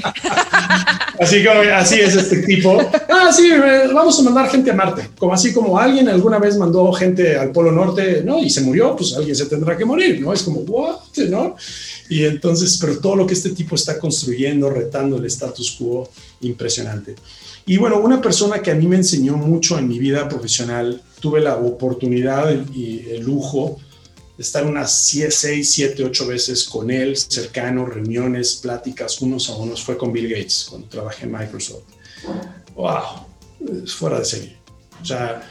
Así, como, así es este tipo. Ah, sí, vamos a mandar gente a Marte. Como así como alguien alguna vez mandó gente al Polo Norte, ¿no? Y se murió, pues alguien se tendrá que morir, ¿no? Es como, what, ¿no? Y entonces, pero todo lo que este tipo está construyendo, retando el status quo, impresionante. Y bueno, una persona que a mí me enseñó mucho en mi vida profesional, tuve la oportunidad y el lujo estar unas 6, 7, 8 veces con él, cercano, reuniones, pláticas, unos a unos, fue con Bill Gates cuando trabajé en Microsoft. ¡Wow! Es fuera de serie. O sea,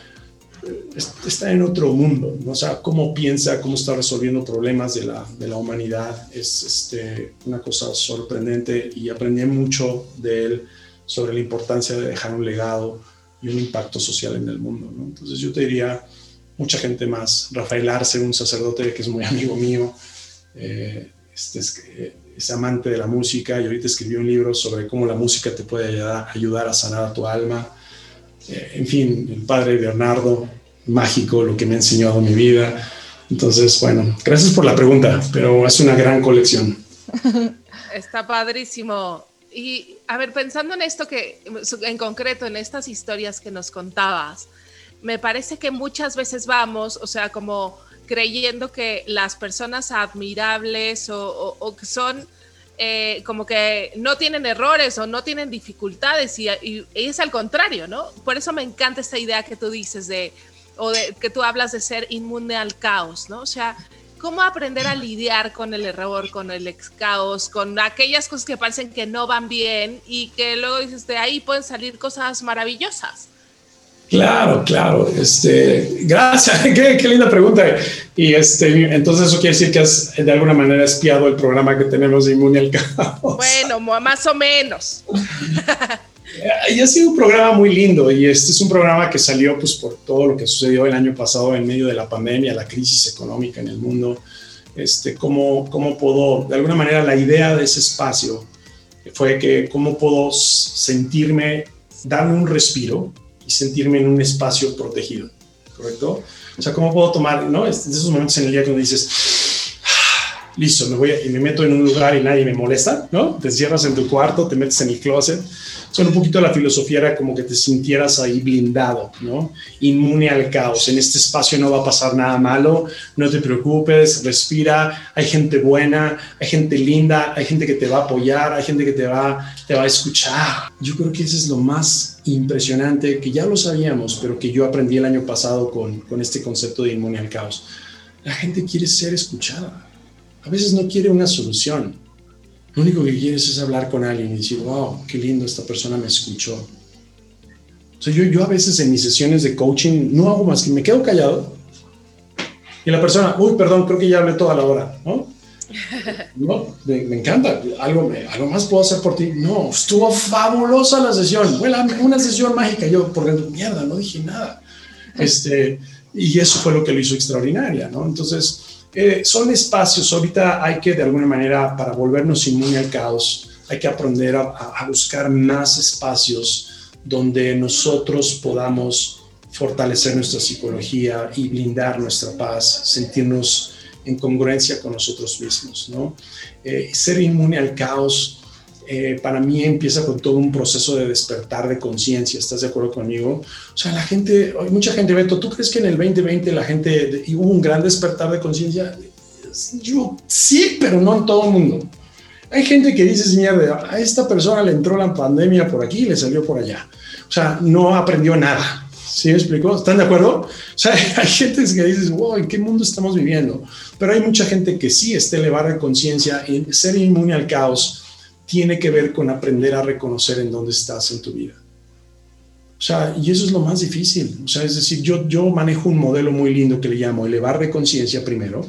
está en otro mundo, ¿no? o sea, cómo piensa, cómo está resolviendo problemas de la, de la humanidad, es este, una cosa sorprendente y aprendí mucho de él sobre la importancia de dejar un legado y un impacto social en el mundo. ¿no? Entonces yo te diría, mucha gente más, Rafael Arce, un sacerdote que es muy amigo mío, eh, este es, es, amante de la música y ahorita escribió un libro sobre cómo la música te puede ayudar, a sanar tu alma. Eh, en fin, el padre Bernardo, mágico, lo que me ha enseñado mi vida. Entonces, bueno, gracias por la pregunta, pero es una gran colección. Está padrísimo. Y a ver, pensando en esto que, en concreto, en estas historias que nos contabas, me parece que muchas veces vamos, o sea, como creyendo que las personas admirables o, que son eh, como que no tienen errores o no tienen dificultades y, es al contrario, ¿no? Por eso me encanta esta idea que tú dices de, o de que tú hablas de ser inmune al caos, ¿no? O sea, ¿cómo aprender a lidiar con el error, con el ex caos, con aquellas cosas que parecen que no van bien y que luego dices, de ahí pueden salir cosas maravillosas? Claro, claro. Este, gracias. qué, linda pregunta. Y este, entonces eso quiere decir que has de alguna manera espiado el programa que tenemos de Inmune al Caos. Bueno, más o menos. y ha sido un programa muy lindo y este es un programa que salió pues por todo lo que sucedió el año pasado en medio de la pandemia, la crisis económica en el mundo. Este, cómo, cómo puedo, de alguna manera la idea de ese espacio fue que cómo puedo sentirme, darme un respiro sentirme en un espacio protegido, ¿correcto? O sea, ¿cómo puedo tomar, no? Es de esos momentos en el día que dices, ah, listo, me voy y me meto en un lugar y nadie me molesta, ¿no? Te cierras en tu cuarto, te metes en el closet son un poquito la filosofía era como que te sintieras ahí blindado, ¿no? Inmune al caos. En este espacio no va a pasar nada malo, no te preocupes, respira, hay gente buena, hay gente linda, hay gente que te va a apoyar, hay gente que te va, te va a escuchar. Yo creo que eso es lo más impresionante, que ya lo sabíamos, pero que yo aprendí el año pasado con, con este concepto de inmune al caos. La gente quiere ser escuchada. A veces no quiere una solución lo único que quieres es hablar con alguien y decir, wow, qué lindo, esta persona me escuchó. O yo, yo a veces en mis sesiones de coaching no hago más que me quedo callado y la persona, uy, perdón, creo que ya hablé toda la hora, ¿no? No, me, encanta, algo, algo más puedo hacer por ti. No, estuvo fabulosa la sesión, fue una sesión mágica. Yo, por dentro, mierda, no dije nada. Este, y eso fue lo que lo hizo extraordinaria, ¿no? Entonces, eh, son espacios, ahorita hay que de alguna manera, para volvernos inmune al caos, hay que aprender a, buscar más espacios donde nosotros podamos fortalecer nuestra psicología y blindar nuestra paz, sentirnos en congruencia con nosotros mismos, ¿no? Eh, ser inmune al caos eh, para mí empieza con todo un proceso de despertar de conciencia, ¿estás de acuerdo conmigo? O sea, la gente, hay mucha gente, Beto, ¿tú crees que en el 2020 la gente hubo un gran despertar de conciencia? Yo sí, pero no en todo el mundo. Hay gente que dice, mierda, a esta persona le entró la pandemia por aquí y le salió por allá. O sea, no aprendió nada. ¿Sí me explico? ¿Están de acuerdo? O sea, hay gente que dice, wow, ¿en qué mundo estamos viviendo? Pero hay mucha gente que sí está elevada de conciencia en ser inmune al caos tiene que ver con aprender a reconocer en dónde estás en tu vida. O sea, y eso es lo más difícil. O sea, es decir, yo, yo manejo un modelo muy lindo que le llamo elevar de conciencia primero,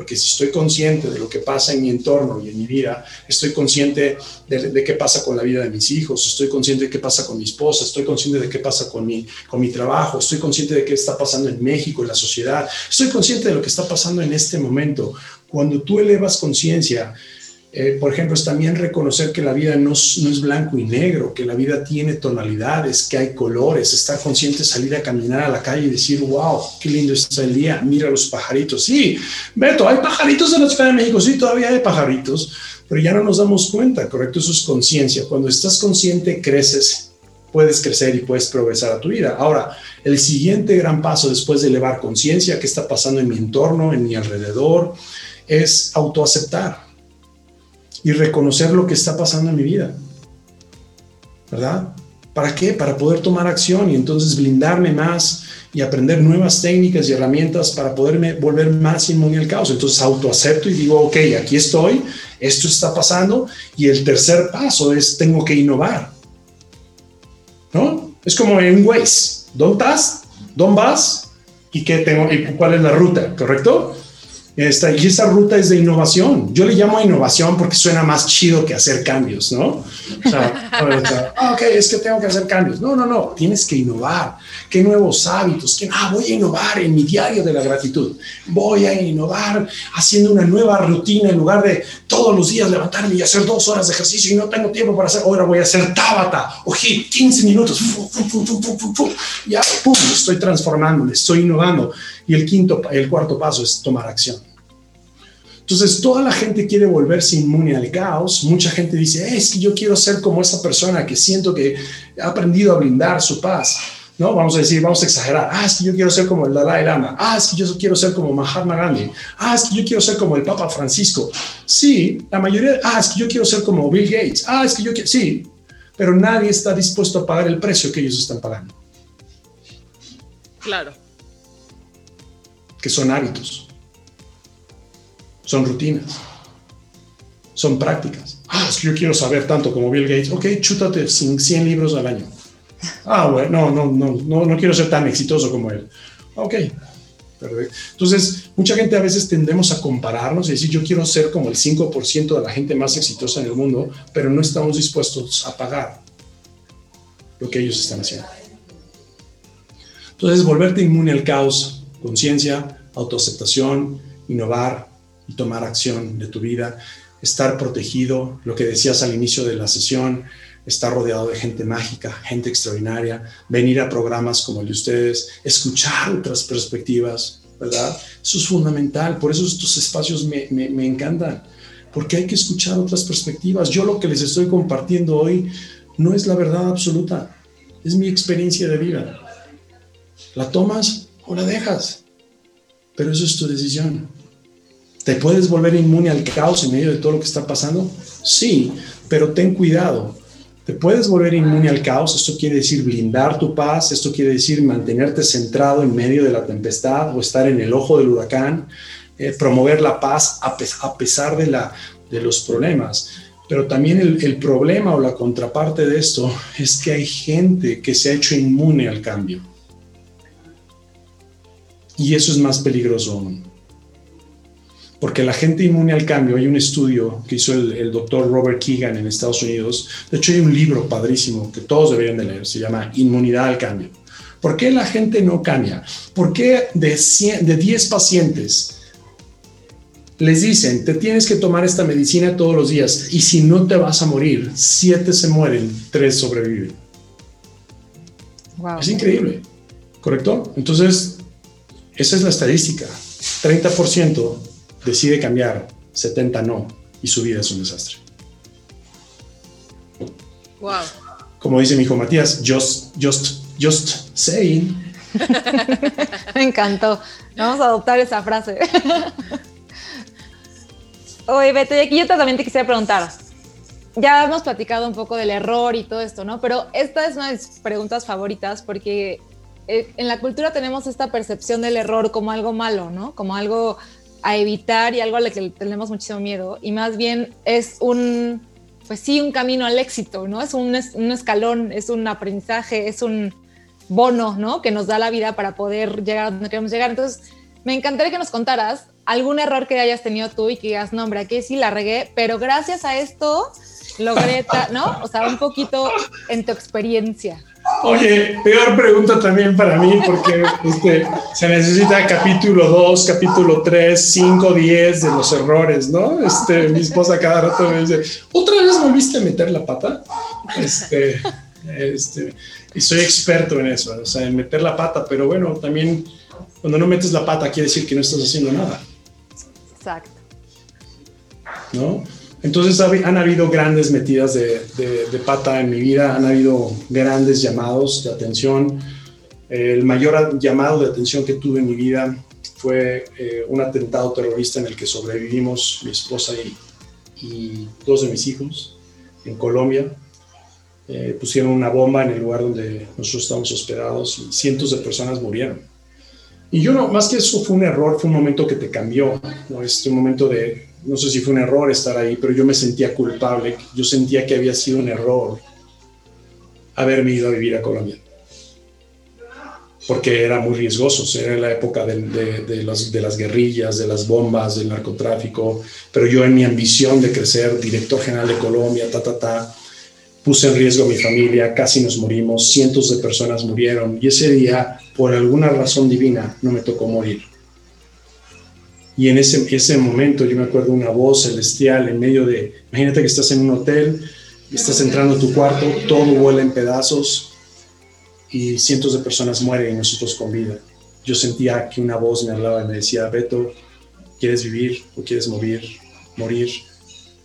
porque si estoy consciente de lo que pasa en mi entorno y en mi vida, estoy consciente de, qué pasa con la vida de mis hijos, estoy consciente de qué pasa con mi esposa, estoy consciente de qué pasa con mi, con mi trabajo, estoy consciente de qué está pasando en México, en la sociedad, estoy consciente de lo que está pasando en este momento. Cuando tú elevas conciencia, eh, por ejemplo, es también reconocer que la vida no, es blanco y negro, que la vida tiene tonalidades, que hay colores, estar consciente salir a caminar a la calle y decir, wow, qué lindo está el día, mira los pajaritos. Sí, Beto, hay pajaritos en la Ciudad de México, sí, todavía hay pajaritos, pero ya no nos damos cuenta, ¿correcto? Eso es conciencia. Cuando estás consciente, creces, puedes crecer y puedes progresar a tu vida. Ahora, el siguiente gran paso después de elevar conciencia, qué está pasando en mi entorno, en mi alrededor, es autoaceptar y reconocer lo que está pasando en mi vida. ¿Verdad? ¿Para qué? Para poder tomar acción y entonces blindarme más y aprender nuevas técnicas y herramientas para poderme volver más inmune al caos. Entonces autoacepto y digo, ok, aquí estoy, esto está pasando y el tercer paso es tengo que innovar. ¿No? Es como en Waze. ¿Dónde estás? ¿Dónde vas? ¿Y qué tengo? ¿Y cuál es la ruta? ¿Correcto? Esta, y esa ruta es de innovación. Yo le llamo innovación porque suena más chido que hacer cambios, ¿no? O sea, ah, ok, es que tengo que hacer cambios. No, no, no, tienes que innovar. ¿Qué nuevos hábitos? ¿Qué, ah, voy a innovar en mi diario de la gratitud. Voy a innovar haciendo una nueva rutina en lugar de todos los días levantarme y hacer dos horas de ejercicio y no tengo tiempo para hacer. Ahora voy a hacer tábata o hit, 15 minutos. ya, pum, estoy transformando, estoy innovando. Y el quinto, el cuarto paso es tomar acción. Entonces, toda la gente quiere volverse inmune al caos. Mucha gente dice, es que yo quiero ser como esa persona que siento que ha aprendido a brindar su paz. ¿no? Vamos a decir, vamos a exagerar. Ah, es que yo quiero ser como el Dalai Lama. Ah, es que yo quiero ser como Mahatma Gandhi. Ah, es que yo quiero ser como el Papa Francisco. Sí, la mayoría, ah, es que yo quiero ser como Bill Gates. Ah, es que yo quiero, sí, pero nadie está dispuesto a pagar el precio que ellos están pagando. Claro que son hábitos, son rutinas, son prácticas. Ah, es que yo quiero saber tanto como Bill Gates. Ok, chútate 100 libros al año. Ah, bueno, no, no, no, no, quiero ser tan exitoso como él. Ok, perfecto. Entonces, mucha gente a veces tendemos a compararnos y decir, yo quiero ser como el 5% de la gente más exitosa en el mundo, pero no estamos dispuestos a pagar lo que ellos están haciendo. Entonces, volverte inmune al caos conciencia, autoaceptación, innovar tomar acción de tu vida, estar protegido, lo que decías al inicio de la sesión, estar rodeado de gente mágica, gente extraordinaria, venir a programas como el de ustedes, escuchar otras perspectivas, ¿verdad? Eso es fundamental, por eso estos espacios me, me encantan, porque hay que escuchar otras perspectivas. Yo lo que les estoy compartiendo hoy no es la verdad absoluta, es mi experiencia de vida. La tomas o la dejas. Pero eso es tu decisión. ¿Te puedes volver inmune al caos en medio de todo lo que está pasando? Sí, pero ten cuidado. Te puedes volver inmune al caos, esto quiere decir blindar tu paz, esto quiere decir mantenerte centrado en medio de la tempestad o estar en el ojo del huracán, eh, promover la paz a, pesar de, la, de los problemas. Pero también el, el problema o la contraparte de esto es que hay gente que se ha hecho inmune al cambio. Y eso es más peligroso aún. Porque la gente inmune al cambio, hay un estudio que hizo el, doctor Robert Keegan en Estados Unidos. De hecho, hay un libro padrísimo que todos deberían de leer. Se llama Inmunidad al Cambio. ¿Por qué la gente no cambia? ¿Por qué de, de 10 pacientes les dicen, te tienes que tomar esta medicina todos los días y si no te vas a morir, 7 se mueren, 3 sobreviven? Es increíble, ¿correcto? Entonces, esa es la estadística. 30% decide cambiar, 70% no, y su vida es un desastre. Wow. Como dice mi hijo Matías, just, just, just saying. Me encantó. Vamos a adoptar esa frase. Oye, Beto, y aquí yo también te quisiera preguntar. Ya hemos platicado un poco del error y todo esto, ¿no? Pero esta es una de mis preguntas favoritas porque eh, en la cultura tenemos esta percepción del error como algo malo, ¿no? Como algo a evitar y algo a lo que tenemos muchísimo miedo. Y más bien es un, pues sí, un camino al éxito, ¿no? Es un, un escalón, es un aprendizaje, es un bono, ¿no? Que nos da la vida para poder llegar a donde queremos llegar. Entonces, me encantaría que nos contaras algún error que hayas tenido tú y que digas, no, hombre, aquí sí la regué, pero gracias a esto logré, ¿no? O sea, un poquito en tu experiencia. Oye, peor pregunta también para mí, porque este, se necesita capítulo 2, capítulo 3, 5, 10 de los errores, ¿no? Este, mi esposa cada rato me dice, ¿otra vez volviste a meter la pata? Este, este, y soy experto en eso, o sea, en meter la pata, pero bueno, también cuando no metes la pata quiere decir que no estás haciendo nada. Exacto. ¿No? Entonces han habido grandes metidas de, pata en mi vida, han habido grandes llamados de atención. El mayor llamado de atención que tuve en mi vida fue eh, un atentado terrorista en el que sobrevivimos mi esposa y, dos de mis hijos en Colombia. Eh, pusieron una bomba en el lugar donde nosotros estábamos hospedados y cientos de personas murieron. Y yo no, más que eso fue un error, fue un momento que te cambió, ¿no? Este momento de no sé si fue un error estar ahí, pero yo me sentía culpable, yo sentía que había sido un error haberme ido a vivir a Colombia. porque era muy riesgoso, era la época de, de, las guerrillas, de las bombas, del narcotráfico, pero yo en mi ambición de crecer, director general de Colombia, ta, ta, ta, puse en riesgo a mi familia, casi nos morimos, cientos de personas murieron y ese día, por alguna razón divina, no me tocó morir. Y en ese, ese momento yo me acuerdo una voz celestial en medio de, imagínate que estás en un hotel, estás entrando a tu cuarto, todo vuela en pedazos, y cientos de personas mueren y nosotros con vida. Yo sentía que una voz me hablaba y me decía, Beto, ¿quieres vivir o quieres morir? morir?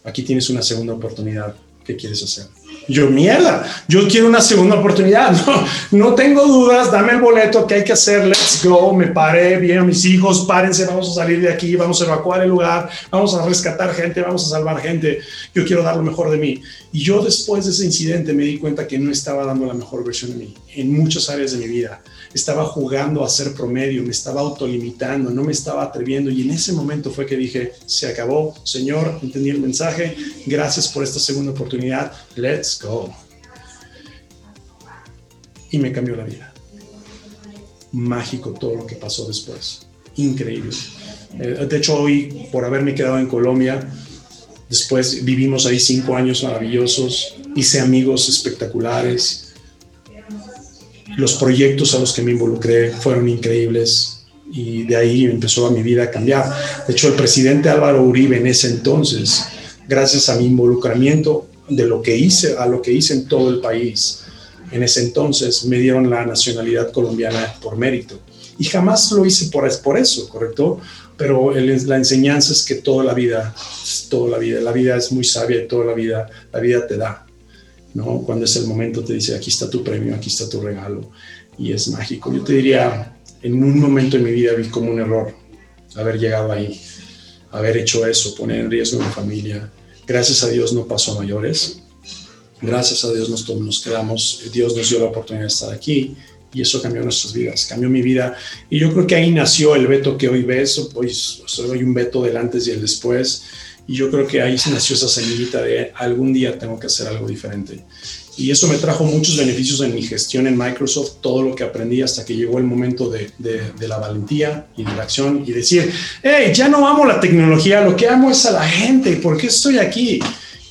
Aquí tienes una segunda oportunidad. ¿Qué quieres hacer? Yo, mierda, yo quiero una segunda oportunidad. No, no tengo dudas, dame el boleto, ¿qué hay que hacer? Let's go. Me paré, bien a mis hijos, párense, vamos a salir de aquí, vamos a evacuar el lugar, vamos a rescatar gente, vamos a salvar gente. Yo quiero dar lo mejor de mí. Y yo después de ese incidente me di cuenta que no estaba dando la mejor versión de mí en muchas áreas de mi vida estaba jugando a ser promedio, me estaba autolimitando, no me estaba atreviendo y en ese momento fue que dije, se acabó, Señor, entendí el mensaje, gracias por esta segunda oportunidad, let's go. Y me cambió la vida. Mágico todo lo que pasó después, increíble. Eh, de hecho, hoy, por haberme quedado en Colombia, después vivimos ahí cinco años maravillosos, hice amigos espectaculares, los proyectos a los que me involucré fueron increíbles y de ahí empezó mi vida a cambiar. De hecho, el presidente Álvaro Uribe en ese entonces, gracias a mi involucramiento de lo que hice, a lo que hice en todo el país, en ese entonces me dieron la nacionalidad colombiana por mérito. Y jamás lo hice por, por eso, ¿correcto? Pero la enseñanza es que toda la vida, toda la vida, la vida es muy sabia y toda la vida, la vida te da. ¿no? Cuando es el momento te dice, aquí está tu premio, aquí está tu regalo, y es mágico. Yo te diría, en un momento en mi vida vi como un error haber llegado ahí, haber hecho eso, poner en riesgo a mi familia. Gracias a Dios no pasó mayores, gracias a Dios nos, quedamos, Dios nos dio la oportunidad de estar aquí y eso cambió nuestras vidas, cambió mi vida. Y yo creo que ahí nació el veto que hoy ves, pues soy un veto del antes y el después y yo creo que ahí se nació esa semillita de algún día tengo que hacer algo diferente. Y eso me trajo muchos beneficios en mi gestión en Microsoft, todo lo que aprendí hasta que llegó el momento de, de, la valentía y de la acción y decir, hey, ya no amo la tecnología, lo que amo es a la gente, ¿por qué estoy aquí?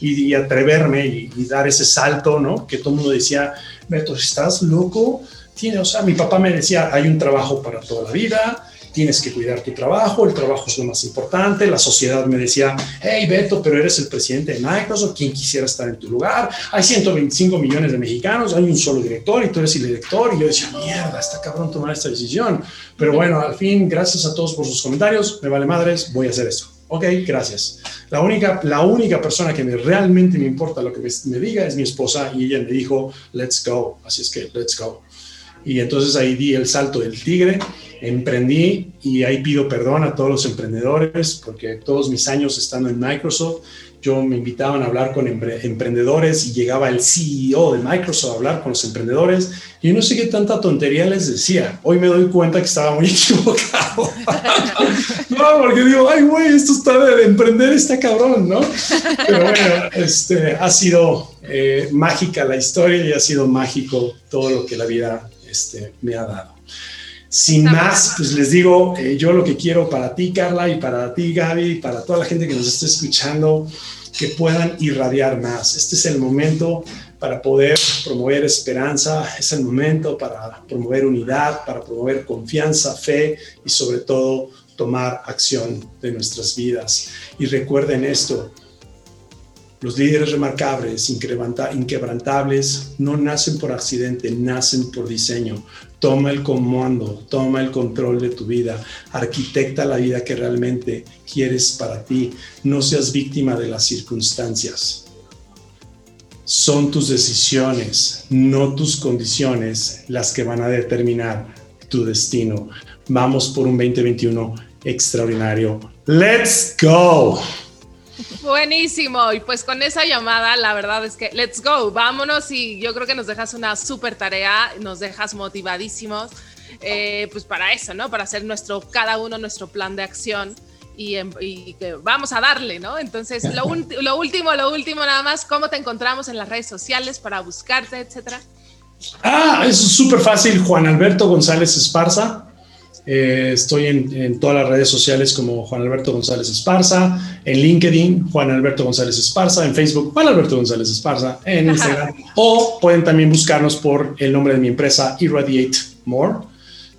Y, atreverme y, y, dar ese salto, ¿no? Que todo el mundo decía, Beto, ¿estás loco? Tiene, o sea, mi papá me decía, hay un trabajo para toda la vida, tienes que cuidar tu trabajo, el trabajo es lo más importante. La sociedad me decía, hey Beto, pero eres el presidente de Microsoft, ¿quién quisiera estar en tu lugar? Hay 125 millones de mexicanos, hay un solo director y tú eres el director. Y yo decía, mierda, está cabrón tomar esta decisión. Pero bueno, al fin, gracias a todos por sus comentarios, me vale madres, voy a hacer esto. Ok, gracias. La única, la única persona que me, realmente me importa lo que me, me diga es mi esposa y ella me dijo, let's go. Así es que, let's go. Y entonces ahí di el salto del tigre, emprendí y ahí pido perdón a todos los emprendedores porque todos mis años estando en Microsoft, yo me invitaban a hablar con emprendedores y llegaba el CEO de Microsoft a hablar con los emprendedores y no sé qué tanta tontería les decía. Hoy me doy cuenta que estaba muy equivocado. no, porque digo, ay, güey, esto está de emprender, está cabrón, ¿no? Pero bueno, este, ha sido eh, mágica la historia y ha sido mágico todo lo que la vida este, me ha dado. Sin más, pues les digo, eh, yo lo que quiero para ti, Carla, y para ti, Gaby, y para toda la gente que nos esté escuchando, que puedan irradiar más. Este es el momento para poder promover esperanza, es el momento para promover unidad, para promover confianza, fe y sobre todo tomar acción de nuestras vidas. Y recuerden esto, los líderes remarcables, inquebrantables, no nacen por accidente, nacen por diseño. Toma el comando, toma el control de tu vida, arquitecta la vida que realmente quieres para ti. No seas víctima de las circunstancias. Son tus decisiones, no tus condiciones, las que van a determinar tu destino. Vamos por un 2021 extraordinario. ¡Let's go! Buenísimo. Y pues con esa llamada, la verdad es que let's go, vámonos y yo creo que nos dejas una súper tarea, nos dejas motivadísimos, eh, pues para eso, ¿no? Para hacer nuestro, cada uno nuestro plan de acción. Y, que vamos a darle, ¿no? Entonces, lo, lo último, lo último nada más, ¿cómo te encontramos en las redes sociales para buscarte, etcétera? Ah, es súper fácil, Juan Alberto González Esparza. Eh, estoy en, todas las redes sociales como Juan Alberto González Esparza, en LinkedIn, Juan Alberto González Esparza, en Facebook, Juan Alberto González Esparza, en Instagram. o pueden también buscarnos por el nombre de mi empresa, Irradiate More,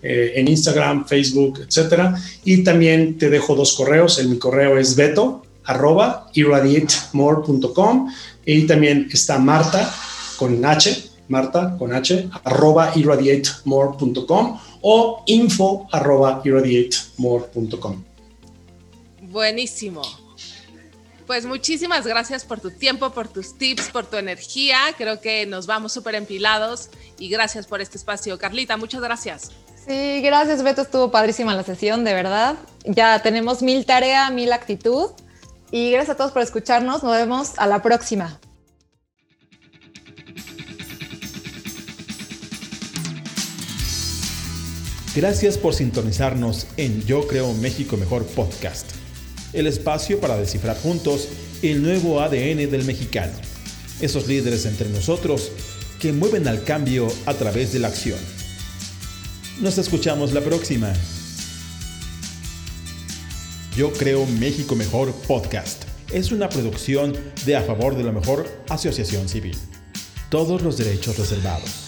eh, en Instagram, Facebook, etcétera. Y también te dejo dos correos. El, mi correo es beto arroba irradiatemore.com y también está Marta con H, Marta con H, arroba irradiatemore.com o info arroba irradiatemore.com. Buenísimo. Pues muchísimas gracias por tu tiempo, por tus tips, por tu energía. Creo que nos vamos súper empilados y gracias por este espacio. Carlita, muchas gracias. Sí, gracias Beto, estuvo padrísima la sesión, de verdad. Ya tenemos mil tarea, mil actitud y gracias a todos por escucharnos. Nos vemos a la próxima. Gracias por sintonizarnos en Yo Creo México Mejor Podcast, el espacio para descifrar juntos el nuevo ADN del mexicano, esos líderes entre nosotros que mueven al cambio a través de la acción. Nos escuchamos la próxima. Yo Creo México Mejor Podcast es una producción de A Favor de lo Mejor Asociación Civil. Todos los derechos reservados.